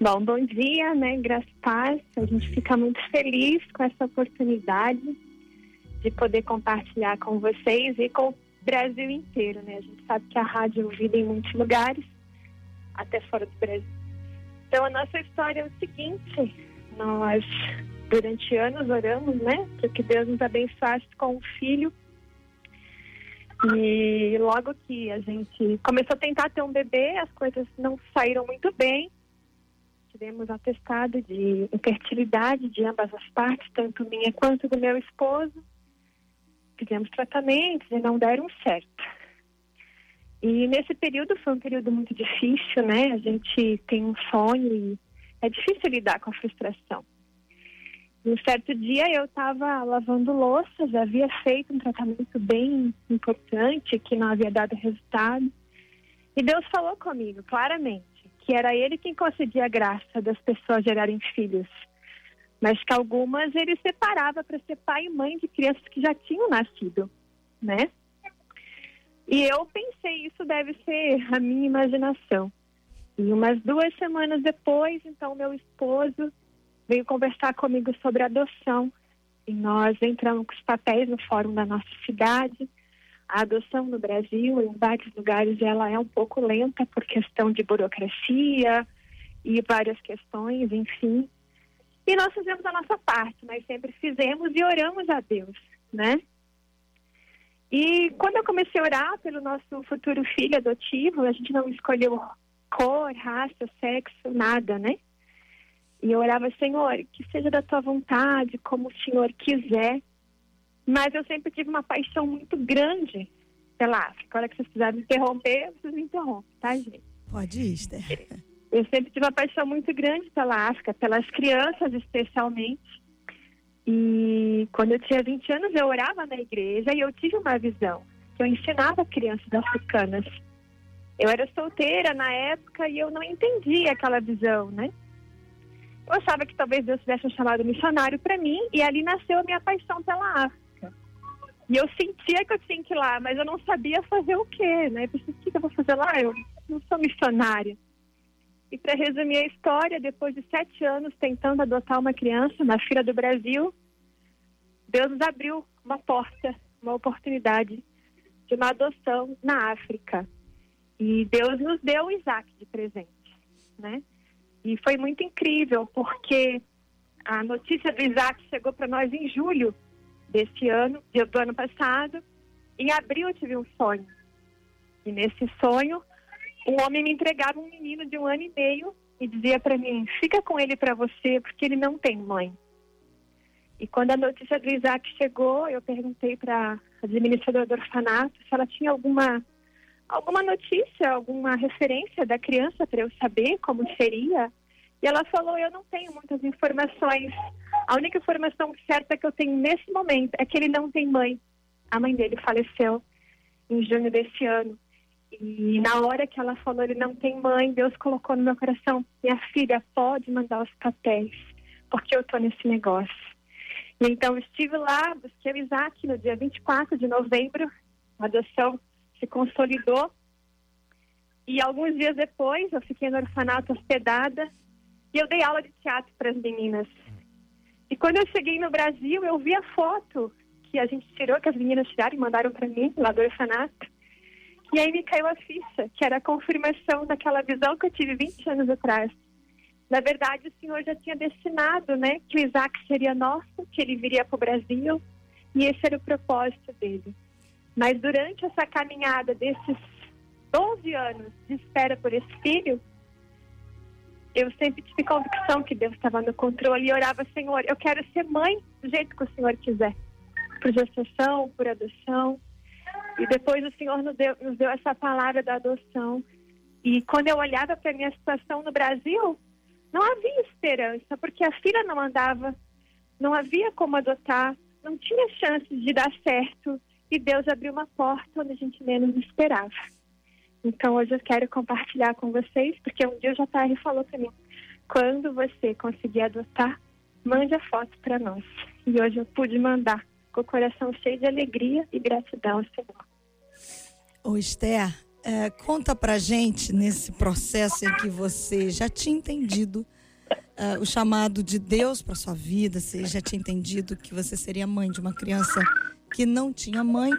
Bom, bom dia, né? Graças a paz. A gente fica muito feliz com essa oportunidade de poder compartilhar com vocês e com Brasil inteiro, né? A gente sabe que a rádio é ouvida em muitos lugares, até fora do Brasil. Então, a nossa história é o seguinte: nós, durante anos, oramos, né? Para que Deus nos abençoasse com um filho. E logo que a gente começou a tentar ter um bebê, as coisas não saíram muito bem. Tivemos atestado de infertilidade de ambas as partes, tanto minha quanto do meu esposo fizemos tratamentos e não deram certo. E nesse período foi um período muito difícil, né? A gente tem um sonho e é difícil lidar com a frustração. Um certo dia eu estava lavando louça, já havia feito um tratamento bem importante que não havia dado resultado. E Deus falou comigo claramente que era Ele quem concedia a graça das pessoas gerarem filhos mas que algumas ele separava para ser pai e mãe de crianças que já tinham nascido, né? E eu pensei, isso deve ser a minha imaginação. E umas duas semanas depois, então, meu esposo veio conversar comigo sobre adoção. E nós entramos com os papéis no fórum da nossa cidade. A adoção no Brasil, em vários lugares, ela é um pouco lenta por questão de burocracia e várias questões, enfim. E nós fizemos a nossa parte, nós sempre fizemos e oramos a Deus, né? E quando eu comecei a orar pelo nosso futuro filho adotivo, a gente não escolheu cor, raça, sexo, nada, né? E eu orava, Senhor, que seja da tua vontade, como o Senhor quiser. Mas eu sempre tive uma paixão muito grande pela África. A hora que vocês me interromper, vocês me interrompem, tá, gente? Pode ir, Esther. [LAUGHS] Eu sempre tive uma paixão muito grande pela África, pelas crianças especialmente. E quando eu tinha 20 anos, eu orava na igreja e eu tive uma visão que eu ensinava crianças africanas. Eu era solteira na época e eu não entendia aquela visão, né? Eu achava que talvez Deus tivesse chamado missionário para mim e ali nasceu a minha paixão pela África. E eu sentia que eu tinha que ir lá, mas eu não sabia fazer o quê, né? Eu pensei, o que eu vou fazer lá? Eu não sou missionária. E para resumir a história, depois de sete anos tentando adotar uma criança na fila do Brasil, Deus nos abriu uma porta uma oportunidade de uma adoção na África. E Deus nos deu o Isaac de presente, né? E foi muito incrível, porque a notícia do Isaac chegou para nós em julho desse ano, do ano passado. Em abril eu tive um sonho. E nesse sonho, um homem me entregava um menino de um ano e meio e dizia para mim: fica com ele para você, porque ele não tem mãe. E quando a notícia do Isaac chegou, eu perguntei para a administradora do orfanato se ela tinha alguma alguma notícia, alguma referência da criança para eu saber como seria. E ela falou: Eu não tenho muitas informações. A única informação certa que eu tenho nesse momento é que ele não tem mãe. A mãe dele faleceu em junho desse ano. E na hora que ela falou ele não tem mãe, Deus colocou no meu coração: Minha filha, pode mandar os papéis, porque eu estou nesse negócio. E então estive lá, busquei o Isaac no dia 24 de novembro, a adoção se consolidou. E alguns dias depois, eu fiquei no orfanato hospedada e eu dei aula de teatro para as meninas. E quando eu cheguei no Brasil, eu vi a foto que a gente tirou, que as meninas tiraram e mandaram para mim, lá do orfanato. E aí me caiu a ficha, que era a confirmação daquela visão que eu tive 20 anos atrás. Na verdade, o Senhor já tinha destinado, né, que o Isaac seria nosso, que ele viria para o Brasil, e esse era o propósito dele. Mas durante essa caminhada desses 12 anos de espera por esse filho, eu sempre tive convicção que Deus estava no controle e orava, Senhor, eu quero ser mãe do jeito que o Senhor quiser. Por gestação, por adoção. E depois o Senhor nos deu, nos deu essa palavra da adoção. E quando eu olhava para a minha situação no Brasil, não havia esperança, porque a filha não andava, não havia como adotar, não tinha chances de dar certo e Deus abriu uma porta onde a gente menos esperava. Então hoje eu quero compartilhar com vocês, porque um dia o JR falou para mim, quando você conseguir adotar, mande a foto para nós. E hoje eu pude mandar, com o coração cheio de alegria e gratidão ao Senhor. Ô Esther, é, conta pra gente nesse processo em que você já tinha entendido uh, o chamado de Deus para sua vida, você já tinha entendido que você seria mãe de uma criança que não tinha mãe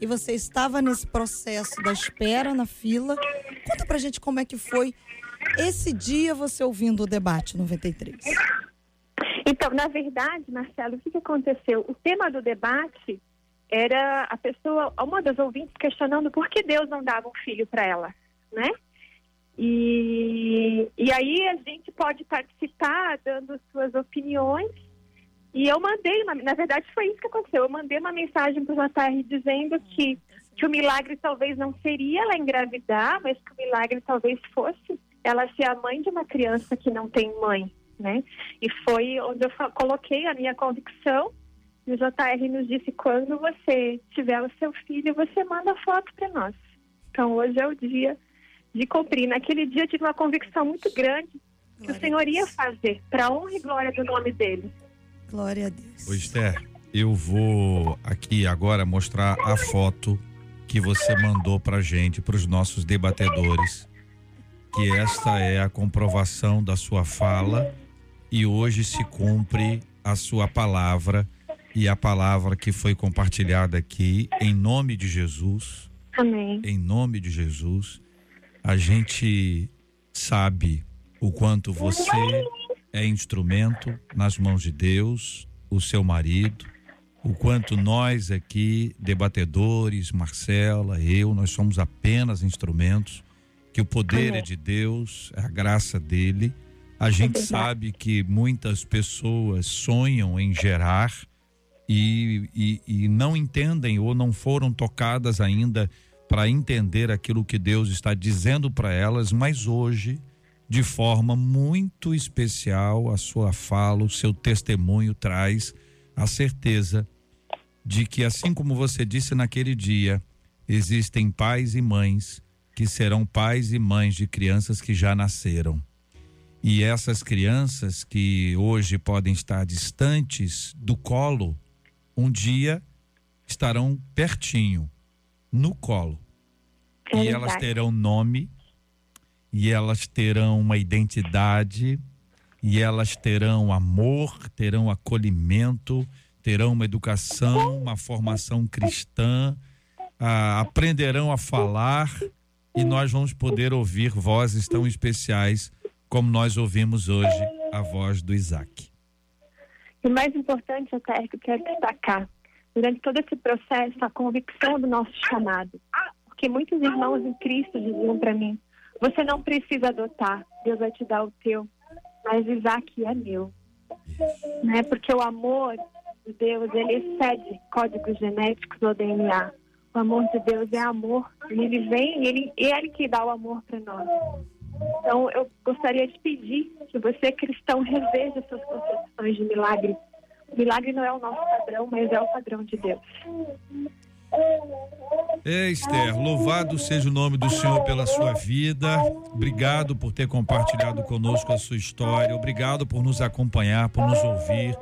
e você estava nesse processo da espera na fila. Conta pra gente como é que foi esse dia você ouvindo o debate 93. Então, na verdade, Marcelo, o que, que aconteceu? O tema do debate era a pessoa, uma das ouvintes questionando por que Deus não dava um filho para ela, né? E, e aí a gente pode participar dando suas opiniões e eu mandei, uma, na verdade foi isso que aconteceu. Eu mandei uma mensagem para o JR dizendo que, que o milagre talvez não seria ela engravidar, mas que o milagre talvez fosse ela ser a mãe de uma criança que não tem mãe, né? E foi onde eu coloquei a minha convicção. E o JR nos disse: quando você tiver o seu filho, você manda foto para nós. Então hoje é o dia de cumprir. Naquele dia eu tive uma convicção muito grande que glória o Senhor ia fazer para honra e glória do nome dele. Glória a Deus. Ô Esther, eu vou aqui agora mostrar a foto que você mandou pra gente, para os nossos debatedores, que esta é a comprovação da sua fala e hoje se cumpre a sua palavra e a palavra que foi compartilhada aqui em nome de Jesus. Amém. Em nome de Jesus, a gente sabe o quanto você é instrumento nas mãos de Deus, o seu marido, o quanto nós aqui, debatedores, Marcela, eu, nós somos apenas instrumentos, que o poder é de Deus, é a graça dele. A gente sabe que muitas pessoas sonham em gerar e, e, e não entendem ou não foram tocadas ainda para entender aquilo que Deus está dizendo para elas, mas hoje de forma muito especial a sua fala, o seu testemunho traz a certeza de que, assim como você disse naquele dia, existem pais e mães que serão pais e mães de crianças que já nasceram. E essas crianças que hoje podem estar distantes do colo, um dia estarão pertinho, no colo. É e elas terão nome, e elas terão uma identidade, e elas terão amor, terão acolhimento, terão uma educação, uma formação cristã, ah, aprenderão a falar e nós vamos poder ouvir vozes tão especiais como nós ouvimos hoje a voz do Isaac. E o mais importante, até que eu quero destacar, durante todo esse processo, a convicção do nosso chamado. Porque muitos irmãos em Cristo diziam para mim: você não precisa adotar, Deus vai te dar o teu, mas Isaac é meu. Né? Porque o amor de Deus, ele excede códigos genéticos ou DNA. O amor de Deus é amor, e ele vem, ele, ele que dá o amor para nós. Então, eu gostaria de pedir que você, cristão, reveja suas concepções de milagre. O milagre não é o nosso padrão, mas é o padrão de Deus. Esther, louvado seja o nome do Senhor pela sua vida. Obrigado por ter compartilhado conosco a sua história. Obrigado por nos acompanhar, por nos ouvir.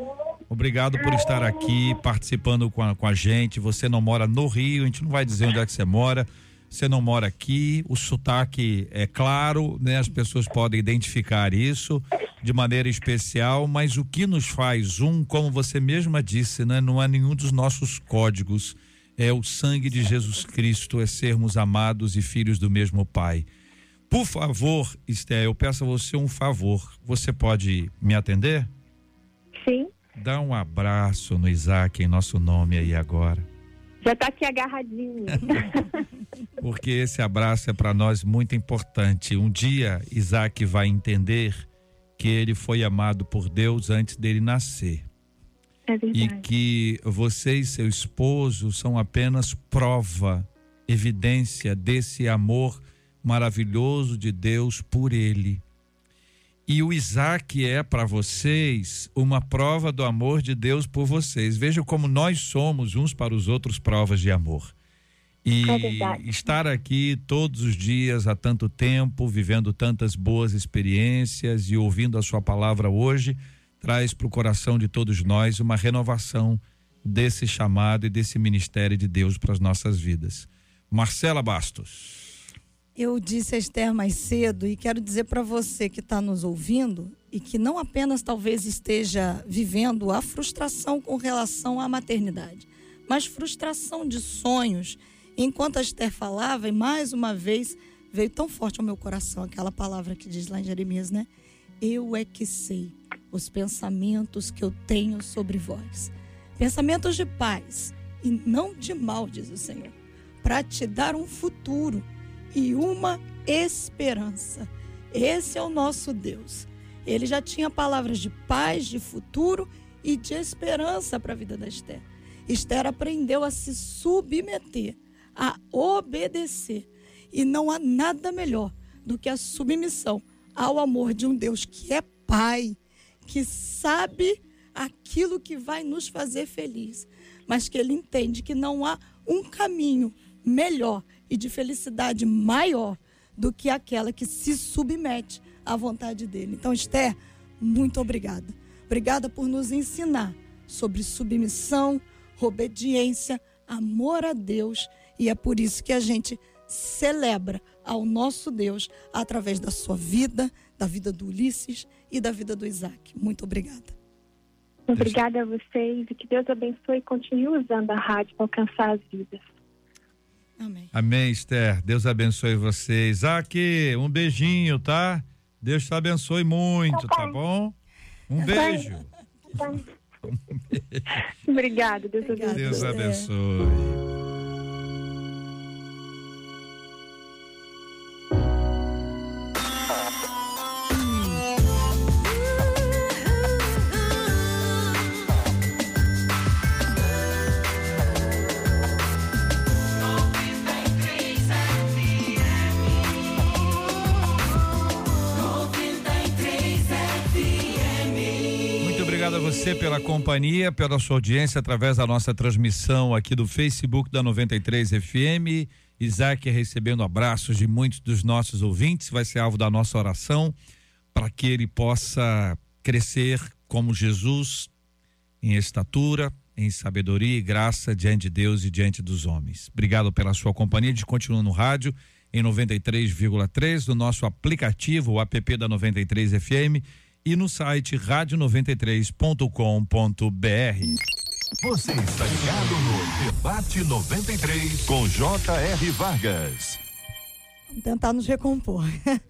Obrigado por estar aqui participando com a, com a gente. Você não mora no Rio, a gente não vai dizer onde é que você mora. Você não mora aqui, o sotaque é claro, né? As pessoas podem identificar isso de maneira especial, mas o que nos faz um, como você mesma disse, né? Não é nenhum dos nossos códigos é o sangue de Jesus Cristo, é sermos amados e filhos do mesmo Pai. Por favor, Esther, eu peço a você um favor. Você pode me atender? Sim. Dá um abraço no Isaac em nosso nome aí agora. Já está aqui agarradinho. [LAUGHS] Porque esse abraço é para nós muito importante. Um dia Isaac vai entender que ele foi amado por Deus antes dele nascer. É e que você e seu esposo são apenas prova, evidência desse amor maravilhoso de Deus por ele. E o Isaac é para vocês uma prova do amor de Deus por vocês. Veja como nós somos uns para os outros provas de amor. E É estar aqui todos os dias há tanto tempo, vivendo tantas boas experiências e ouvindo a sua palavra hoje, traz para o coração de todos nós uma renovação desse chamado e desse ministério de Deus para as nossas vidas. Marcela Bastos. Eu disse a Esther mais cedo e quero dizer para você que está nos ouvindo e que não apenas talvez esteja vivendo a frustração com relação à maternidade, mas frustração de sonhos. Enquanto a Esther falava, e mais uma vez veio tão forte ao meu coração aquela palavra que diz lá em Jeremias, né? Eu é que sei os pensamentos que eu tenho sobre vós. Pensamentos de paz e não de mal, diz o Senhor, para te dar um futuro e uma esperança. Esse é o nosso Deus. Ele já tinha palavras de paz, de futuro e de esperança para a vida da Esther. Esther aprendeu a se submeter, a obedecer. E não há nada melhor do que a submissão ao amor de um Deus que é Pai, que sabe aquilo que vai nos fazer feliz, mas que ele entende que não há um caminho melhor e de felicidade maior do que aquela que se submete à vontade dele. Então, Esther, muito obrigada. Obrigada por nos ensinar sobre submissão, obediência, amor a Deus, e é por isso que a gente celebra ao nosso Deus através da sua vida, da vida do Ulisses e da vida do Isaac. Muito obrigada. Obrigada a vocês e que Deus abençoe e continue usando a rádio para alcançar as vidas. Amém. Amém, Esther. Deus abençoe você. Isaac, um beijinho, tá? Deus te abençoe muito, tá bom? [LAUGHS] Um beijo. Obrigada, Deus Obrigada. abençoe. Deus abençoe. Obrigado a você pela companhia, pela sua audiência através da nossa transmissão aqui do Facebook da 93 FM. Isaac recebendo abraços de muitos dos nossos ouvintes, vai ser alvo da nossa oração para que ele possa crescer como Jesus em estatura, em sabedoria e graça diante de Deus e diante dos homens. Obrigado pela sua companhia. Gente continua no rádio em 93,3 no nosso aplicativo, o app da 93 FM e no site rádio93.com.br. Você está ligado no Debate 93 com J.R. Vargas. Vamos tentar nos recompor. [LAUGHS]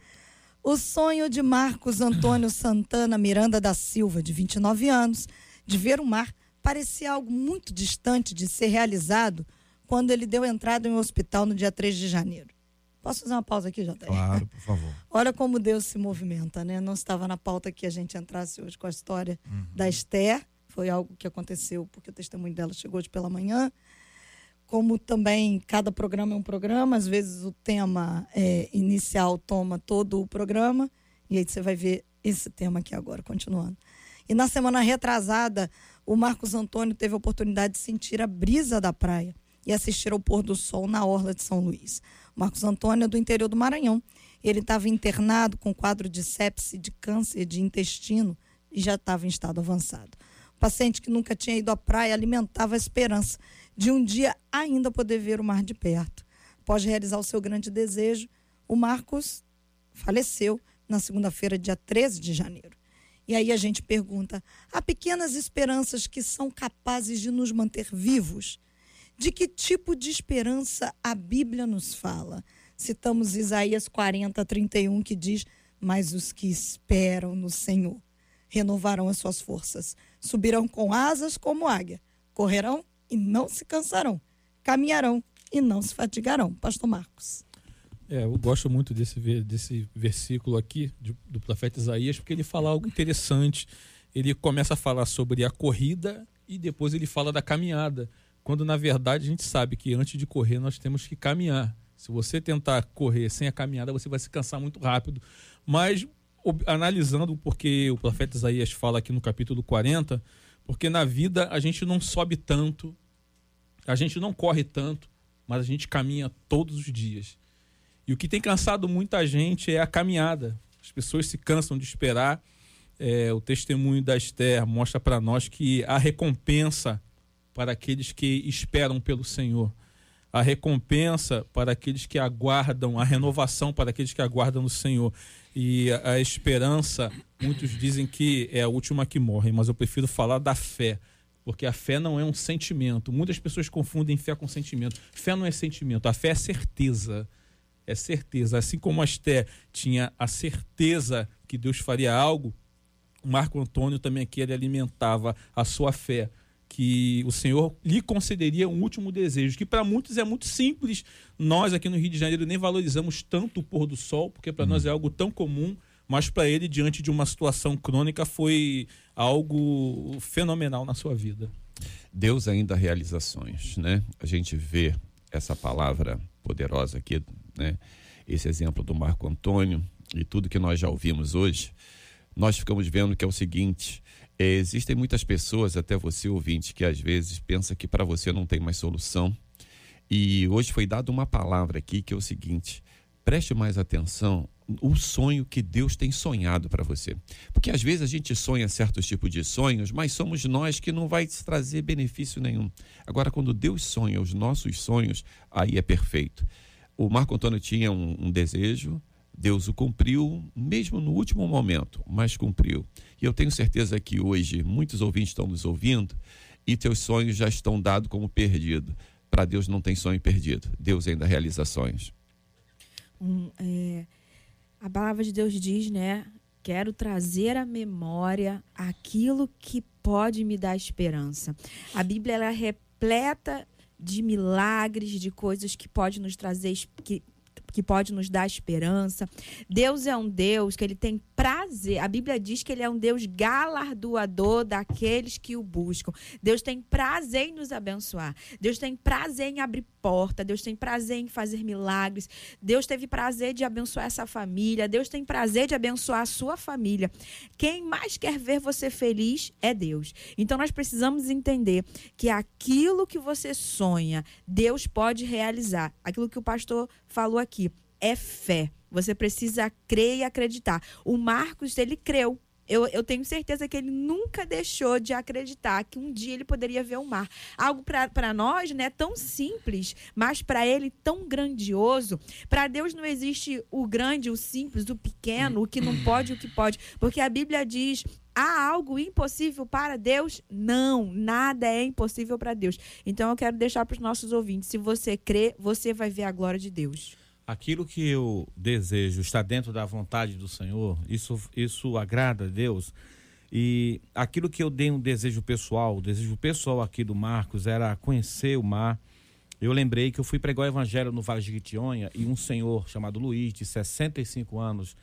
O sonho de Marcos Antônio [LAUGHS] Santana Miranda da Silva, de 29 anos, de ver o mar, parecia algo muito distante de ser realizado quando ele deu entrada em um hospital no dia 3 de janeiro. Posso fazer uma pausa aqui, Jota? Claro, por favor. [LAUGHS] Olha como Deus se movimenta, né? Não estava na pauta que a gente entrasse hoje com a história da Esther. Foi algo que aconteceu porque o testemunho dela chegou hoje pela manhã. Como também cada programa é um programa, às vezes o tema é, inicial toma todo o programa, e aí você vai ver esse tema aqui agora, continuando. E na semana retrasada, o Marcos Antônio teve a oportunidade de sentir a brisa da praia e assistir ao pôr do sol na orla de São Luís. Marcos Antônio é do interior do Maranhão. Ele estava internado com quadro de sepse de câncer de intestino e já estava em estado avançado. O paciente que nunca tinha ido à praia alimentava a esperança de um dia ainda poder ver o mar de perto. Após realizar o seu grande desejo, o Marcos faleceu na segunda-feira, dia 13 de janeiro. E aí a gente pergunta: há pequenas esperanças que são capazes de nos manter vivos? De que tipo de esperança a Bíblia nos fala? Citamos Isaías 40, 31, que diz: Mas os que esperam no Senhor renovarão as suas forças, subirão com asas como águia, correrão e não se cansarão, caminharão e não se fatigarão. Pastor Marcos. É, eu gosto muito desse, desse versículo aqui de- do profeta Isaías, porque ele fala algo interessante. Ele começa a falar sobre a corrida e depois ele fala da caminhada. Quando na verdade a gente sabe que antes de correr nós temos que caminhar. Se você tentar correr sem a caminhada, você vai se cansar muito rápido. Mas analisando porque o profeta Isaías fala aqui no capítulo 40, porque na vida a gente não sobe tanto, a gente não corre tanto, mas a gente caminha todos os dias. E o que tem cansado muita gente é a caminhada. As pessoas se cansam de esperar. É, o testemunho da Esther mostra para nós que a recompensa para aqueles que esperam pelo Senhor, a recompensa para aqueles que aguardam, a renovação para aqueles que aguardam no Senhor. E a, a esperança, muitos dizem que é a última que morre, mas eu prefiro falar da fé. Porque a fé não é um sentimento. Muitas pessoas confundem fé com sentimento. Fé não é sentimento, a fé é certeza é certeza. Assim como a Esté tinha a certeza que Deus faria algo, Marco Antônio também aqui ele alimentava a sua fé, que o Senhor lhe concederia um último desejo, que para muitos é muito simples. Nós aqui no Rio de Janeiro nem valorizamos tanto o pôr do sol, porque para nós é algo tão comum, mas para ele, diante de uma situação crônica, foi algo fenomenal na sua vida. Deus ainda realizações, né? A gente vê essa palavra poderosa aqui, né? Esse exemplo do Marco Antônio e tudo que nós já ouvimos hoje, nós ficamos vendo que é o seguinte: existem muitas pessoas, até você ouvinte, que às vezes pensa que para você não tem mais solução. E hoje foi dada uma palavra aqui que é o seguinte: preste mais atenção o sonho que Deus tem sonhado para você. Porque às vezes a gente sonha certos tipos de sonhos, mas somos nós que não vai te trazer benefício nenhum. Agora, quando Deus sonha os nossos sonhos, aí é perfeito. O Marco Antônio tinha um, um desejo, Deus o cumpriu, mesmo no último momento, mas cumpriu. E eu tenho certeza que hoje muitos ouvintes estão nos ouvindo e teus sonhos já estão dados como perdido. Para Deus não tem sonho perdido. Deus ainda realiza sonhos. É, a palavra de Deus diz, né? Quero trazer à memória aquilo que pode me dar esperança. A Bíblia ela é repleta de milagres, de coisas que pode nos trazer que que pode nos dar esperança. Deus é um Deus que ele tem prazer. A Bíblia diz que ele é um Deus galardoador daqueles que o buscam. Deus tem prazer em nos abençoar. Deus tem prazer em abrir porta. Deus tem prazer em fazer milagres. Deus teve prazer de abençoar essa família. Deus tem prazer de abençoar a sua família. Quem mais quer ver você feliz é Deus. Então nós precisamos entender que aquilo que você sonha, Deus pode realizar. Aquilo que o pastor falou aqui é fé. Você precisa crer e acreditar. O Marcos, ele creu. Eu, eu tenho certeza que ele nunca deixou de acreditar que um dia ele poderia ver o mar. Algo para nós, né, tão simples, mas para ele tão grandioso. Para Deus não existe o grande, o simples, o pequeno, o que não pode, o que pode. Porque a Bíblia diz: Há algo impossível para Deus? Não, nada é impossível para Deus. Então eu quero deixar para os nossos ouvintes: se você crê, você vai ver a glória de Deus. Aquilo que eu desejo está dentro da vontade do Senhor, isso, isso agrada a Deus. E aquilo que eu dei um desejo pessoal, o desejo pessoal aqui do Marcos era conhecer o mar. Eu lembrei que eu fui pregar o evangelho no Vale de Quitionha e um senhor chamado Luiz, de 65 anos,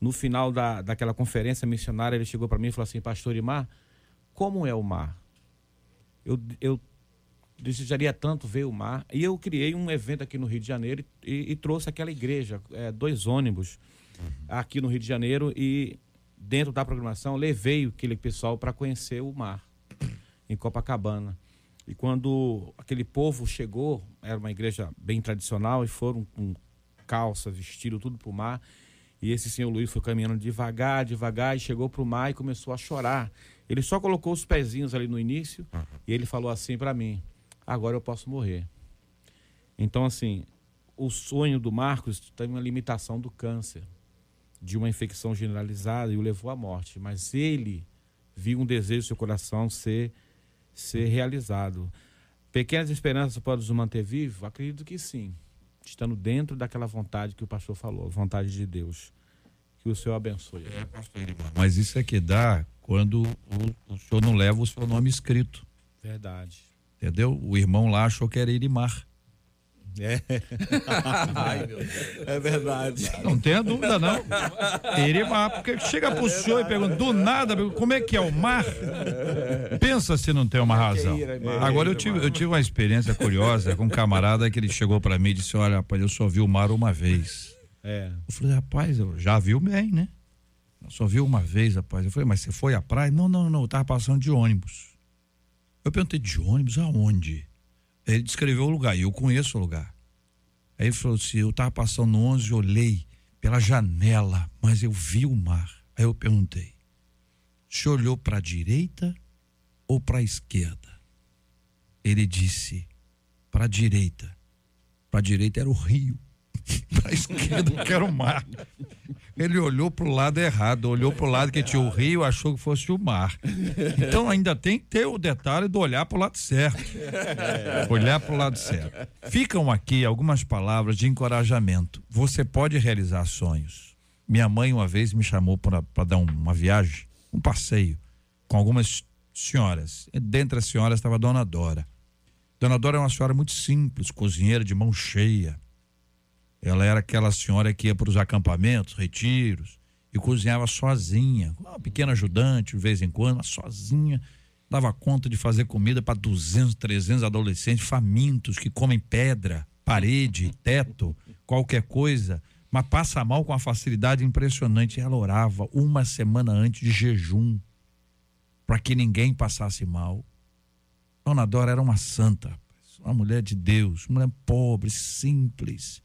no final da, daquela conferência missionária, ele chegou para mim e falou assim: Pastor Imar, como é o mar? Eu, eu desejaria tanto ver o mar. E eu criei um evento aqui no Rio de Janeiro e, e trouxe aquela igreja, é, dois ônibus aqui no Rio de Janeiro e dentro da programação levei aquele pessoal para conhecer o mar em Copacabana. E quando aquele povo chegou, era uma igreja bem tradicional e foram com calça, vestido, tudo para o mar. E esse senhor Luiz foi caminhando devagar, devagar, e chegou para o mar e começou a chorar. Ele só colocou os pezinhos ali no início e ele falou assim para mim: agora eu posso morrer. Então, assim, o sonho do Marcos tem uma limitação do câncer, de uma infecção generalizada e o levou à morte. Mas ele viu um desejo do seu coração ser, ser realizado. Pequenas esperanças podem nos manter vivos? Acredito que sim. Estando dentro daquela vontade que o pastor falou, vontade de Deus. Que o Senhor abençoe. É, pastor Mas isso é que dá quando o, o senhor não leva o seu nome escrito. Verdade. Entendeu? O irmão lá achou que era Irimar. É. [LAUGHS] Ai, meu Deus. É verdade. Não tenha dúvida, não. Irimar, porque chega pro é senhor e pergunta, do nada, como é que é o mar? Pensa se não tem uma é razão. Agora, eu tive, eu tive uma experiência curiosa com um camarada que ele chegou para mim e disse: Olha, rapaz, eu só vi o mar uma vez. É. Eu falei, rapaz, eu já viu bem, né? Eu só vi uma vez, rapaz. Eu falei, mas você foi à praia? Não, não, não, eu tava passando de ônibus. Eu perguntei, de ônibus aonde? Ele descreveu o lugar, e eu conheço o lugar. Aí ele falou assim: eu estava passando no 11 olhei pela janela, mas eu vi o mar. Aí eu perguntei: você olhou para a direita ou para a esquerda? Ele disse: para a direita. Para a direita era o rio, [LAUGHS] para a esquerda que era o mar. Ele olhou para o lado errado, olhou para o lado que tinha o rio, achou que fosse o mar. Então ainda tem que ter o detalhe do olhar para o lado certo. Olhar para o lado certo. Ficam aqui algumas palavras de encorajamento. Você pode realizar sonhos. Minha mãe uma vez me chamou para dar uma viagem, um passeio, com algumas senhoras. Dentre as senhoras estava a Dona Dora. Dona Dora é uma senhora muito simples, cozinheira de mão cheia ela era aquela senhora que ia para os acampamentos, retiros, e cozinhava sozinha, uma pequena ajudante de vez em quando, mas sozinha. Dava conta de fazer comida para 200, 300 adolescentes famintos que comem pedra, parede, teto, qualquer coisa, mas passa mal com uma facilidade impressionante. Ela orava uma semana antes de jejum para que ninguém passasse mal. Dona Dora era uma santa, uma mulher de Deus, uma mulher pobre, simples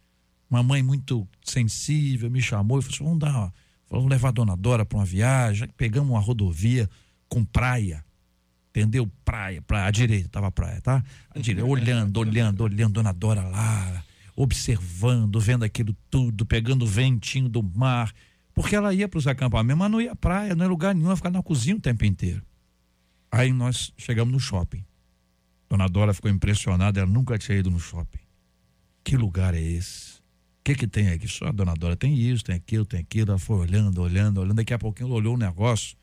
uma mãe muito sensível me chamou e falou assim: vamos dar, vamos levar a dona Dora para uma viagem. Pegamos uma rodovia com praia. Entendeu? Praia, praia, à direita, tava praia, tá? À direita, olhando, olhando, olhando, dona Dora lá, observando, vendo aquilo tudo, pegando o ventinho do mar. Porque ela ia para os acampamentos, mas não ia à praia, não ia lugar nenhum, ia ficar na cozinha o tempo inteiro. Aí nós chegamos no shopping. Dona Dora ficou impressionada, ela nunca tinha ido no shopping. Que lugar é esse? Que que tem aqui? Só a dona Dora tem isso, tem aquilo, tem aquilo. Ela foi olhando, olhando, olhando. Daqui a pouquinho ela olhou um negócio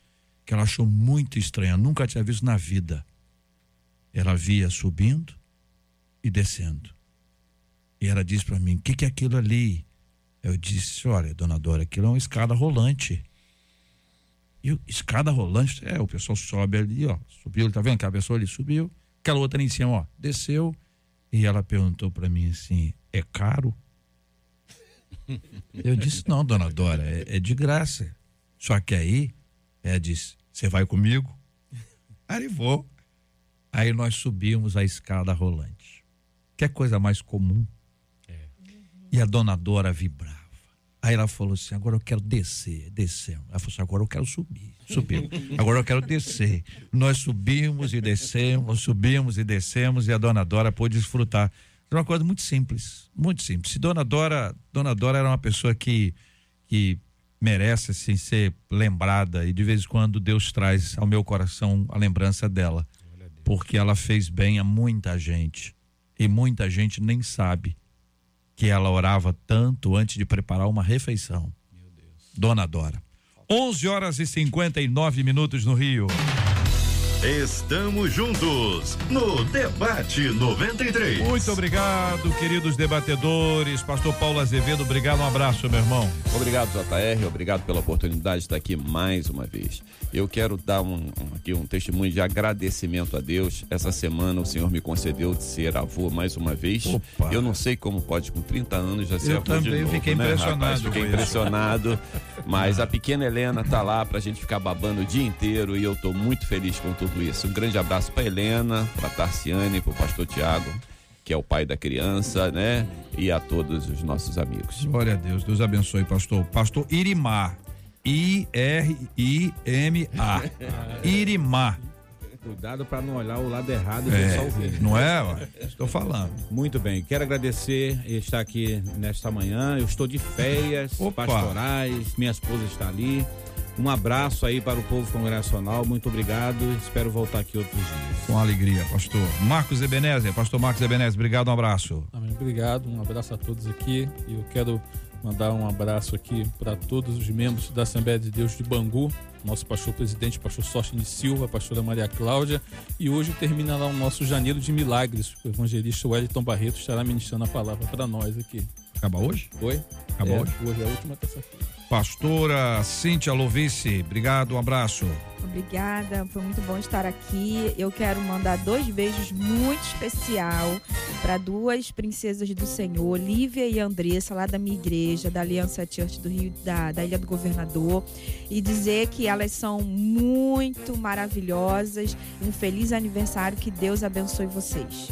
que ela achou muito estranho, nunca tinha visto na vida. Ela via subindo e descendo. E ela disse para mim: O que, que é aquilo ali? Eu disse: Olha, dona Dora, aquilo é uma escada rolante. E escada rolante, é, o pessoal sobe ali, ó. Subiu, tá vendo que a pessoa ali subiu. Aquela outra ali em cima, ó, desceu. E ela perguntou para mim assim: É caro? Eu disse, não, dona Dora, é, é de graça. Só que aí, ela disse, você vai comigo? Aí vou. Aí nós subimos a escada rolante. Que é coisa mais comum. É. E a dona Dora vibrava. Aí ela falou assim: agora eu quero descer. Descemos. Ela falou assim: agora eu quero subir. Subiu. [LAUGHS] Agora eu quero descer. Nós subimos e descemos, subimos e descemos, e a dona Dora pôde desfrutar era uma coisa muito simples, muito simples. Se Dona Dora, Dona Dora era uma pessoa que, que merece assim, ser lembrada e de vez em quando Deus traz ao meu coração a lembrança dela, porque ela fez bem a muita gente e muita gente nem sabe que ela orava tanto antes de preparar uma refeição. Dona Dora. 11 horas e 59 minutos no Rio. Estamos juntos no Debate 93. Muito obrigado, queridos debatedores. Pastor Paulo Azevedo, obrigado, um abraço, meu irmão. Obrigado, JR, obrigado pela oportunidade de estar aqui mais uma vez. Eu quero dar um, um, aqui um testemunho de agradecimento a Deus. Essa semana o Senhor me concedeu de ser avô mais uma vez. Opa. Eu não sei como pode, com 30 anos, já ser Eu avô também de novo, fiquei né, impressionado rapaz? Fiquei isso. impressionado. Mas [LAUGHS] a pequena Helena tá lá pra gente ficar babando o dia inteiro e eu tô muito feliz com tudo isso. Um grande abraço pra Helena, pra Tarciane, pro pastor Tiago, que é o pai da criança, né? E a todos os nossos amigos. Glória a Deus, Deus abençoe, pastor. Pastor Irimar. I-R-I-M-A. [LAUGHS] Irimar. Cuidado para não olhar o lado errado e ver É, só o vídeo. não é? ué? Estou falando. Muito bem, quero agradecer e estar aqui nesta manhã. Eu estou de férias Opa. pastorais, minha esposa está ali. Um abraço aí para o povo congregacional, muito obrigado. Espero voltar aqui outros dias. Com alegria, pastor. Marcos Ebenezer, pastor Marcos Ebenezer, obrigado, um abraço. Amém. Obrigado, um abraço a todos aqui. E eu quero mandar um abraço aqui para todos os membros da Assembleia de Deus de Bangu, nosso pastor presidente, pastor Sóstene Silva, pastora Maria Cláudia. E hoje termina lá o nosso Janeiro de Milagres. O evangelista Wellington Barreto estará ministrando a palavra para nós aqui. Acaba hoje? Oi? Acabou É, hoje? Hoje é a última terça-feira. Pastora Cíntia Lovice, obrigado, um abraço. Obrigada, foi muito bom estar aqui. Eu quero mandar dois beijos muito especial para duas princesas do Senhor, Lívia e Andressa, lá da minha igreja, da Aliança Church do Rio, da, da Ilha do Governador, e dizer que elas são muito maravilhosas. Um feliz aniversário, que Deus abençoe vocês.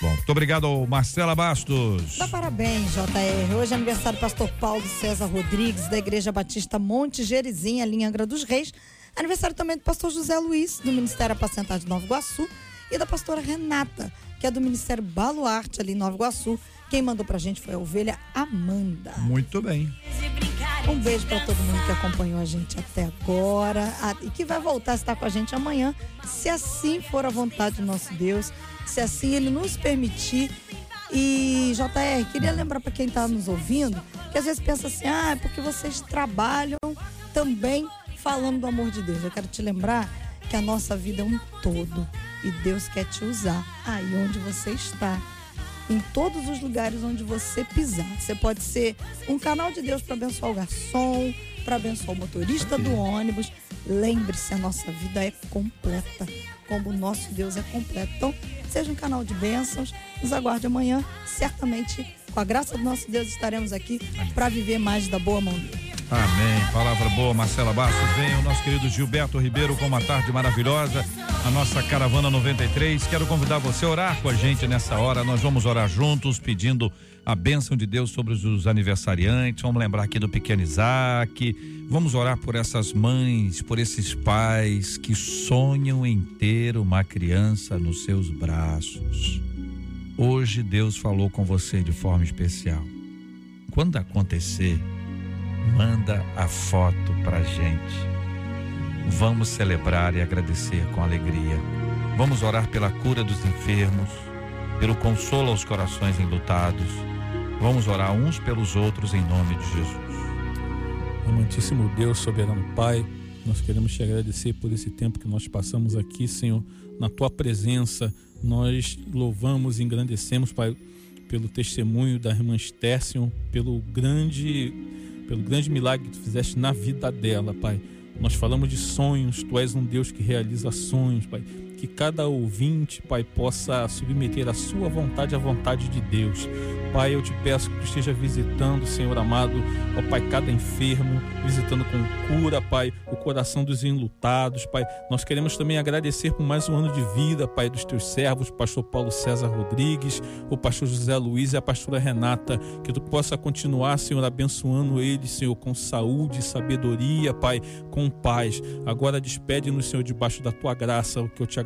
Bom, muito obrigado, Marcela Bastos. Dá parabéns, JR. Hoje é aniversário do pastor Paulo César Rodrigues, da Igreja Batista Monte Gerizinha, ali em Angra dos Reis. Aniversário também do pastor José Luiz, do Ministério Apacentar de Nova Iguaçu. E da pastora Renata, que é do Ministério Baluarte, ali em Nova Iguaçu. Quem mandou pra gente foi a ovelha Amanda. Muito bem. Um beijo pra todo mundo que acompanhou a gente até agora a- e que vai voltar a estar com a gente amanhã, se assim for a vontade do nosso Deus, se assim ele nos permitir. E JR, queria lembrar pra quem tá nos ouvindo, que às vezes pensa assim: "Ah, é porque vocês trabalham também falando do amor de Deus". Eu quero te lembrar que a nossa vida é um todo e Deus quer te usar aí onde você está em todos os lugares onde você pisar. Você pode ser um canal de Deus para abençoar o garçom, para abençoar o motorista do ônibus. Lembre-se, a nossa vida é completa, como o nosso Deus é completo. Então, seja um canal de bênçãos. Nos aguarde amanhã. Certamente, com a graça do nosso Deus, estaremos aqui para viver mais da boa mão dele. Amém. Palavra boa, Marcela Bastos. Vem o nosso querido Gilberto Ribeiro com uma tarde maravilhosa. A nossa caravana 93. Quero convidar você a orar com a gente nessa hora. Nós vamos orar juntos, pedindo a bênção de Deus sobre os aniversariantes. Vamos lembrar aqui do pequeno Isaac. Vamos orar por essas mães, por esses pais que sonham em ter uma criança nos seus braços. Hoje Deus falou com você de forma especial. Quando acontecer, manda a foto pra gente. Vamos celebrar e agradecer com alegria. Vamos orar pela cura dos enfermos, pelo consolo aos corações enlutados. Vamos orar uns pelos outros em nome de Jesus. Amantíssimo Deus, soberano Pai, nós queremos te agradecer por esse tempo que nós passamos aqui, Senhor, na tua presença. Nós louvamos e engrandecemos, Pai, pelo testemunho da irmã Senhor, pelo grande, pelo grande milagre que tu fizeste na vida dela, Pai. Nós falamos de sonhos, tu és um Deus que realiza sonhos, Pai. Que cada ouvinte, Pai, possa submeter a sua vontade à vontade de Deus. Pai, eu te peço que tu esteja visitando, Senhor amado, ó Pai, cada enfermo, visitando com cura, Pai, o coração dos enlutados, Pai. Nós queremos também agradecer por mais um ano de vida, Pai, dos teus servos, pastor Paulo César Rodrigues, o pastor José Luiz e a pastora Renata, que tu possa continuar, Senhor, abençoando eles, Senhor, com saúde, sabedoria, Pai, com paz. Agora despede-nos, Senhor, debaixo da tua graça, o que eu te agradeço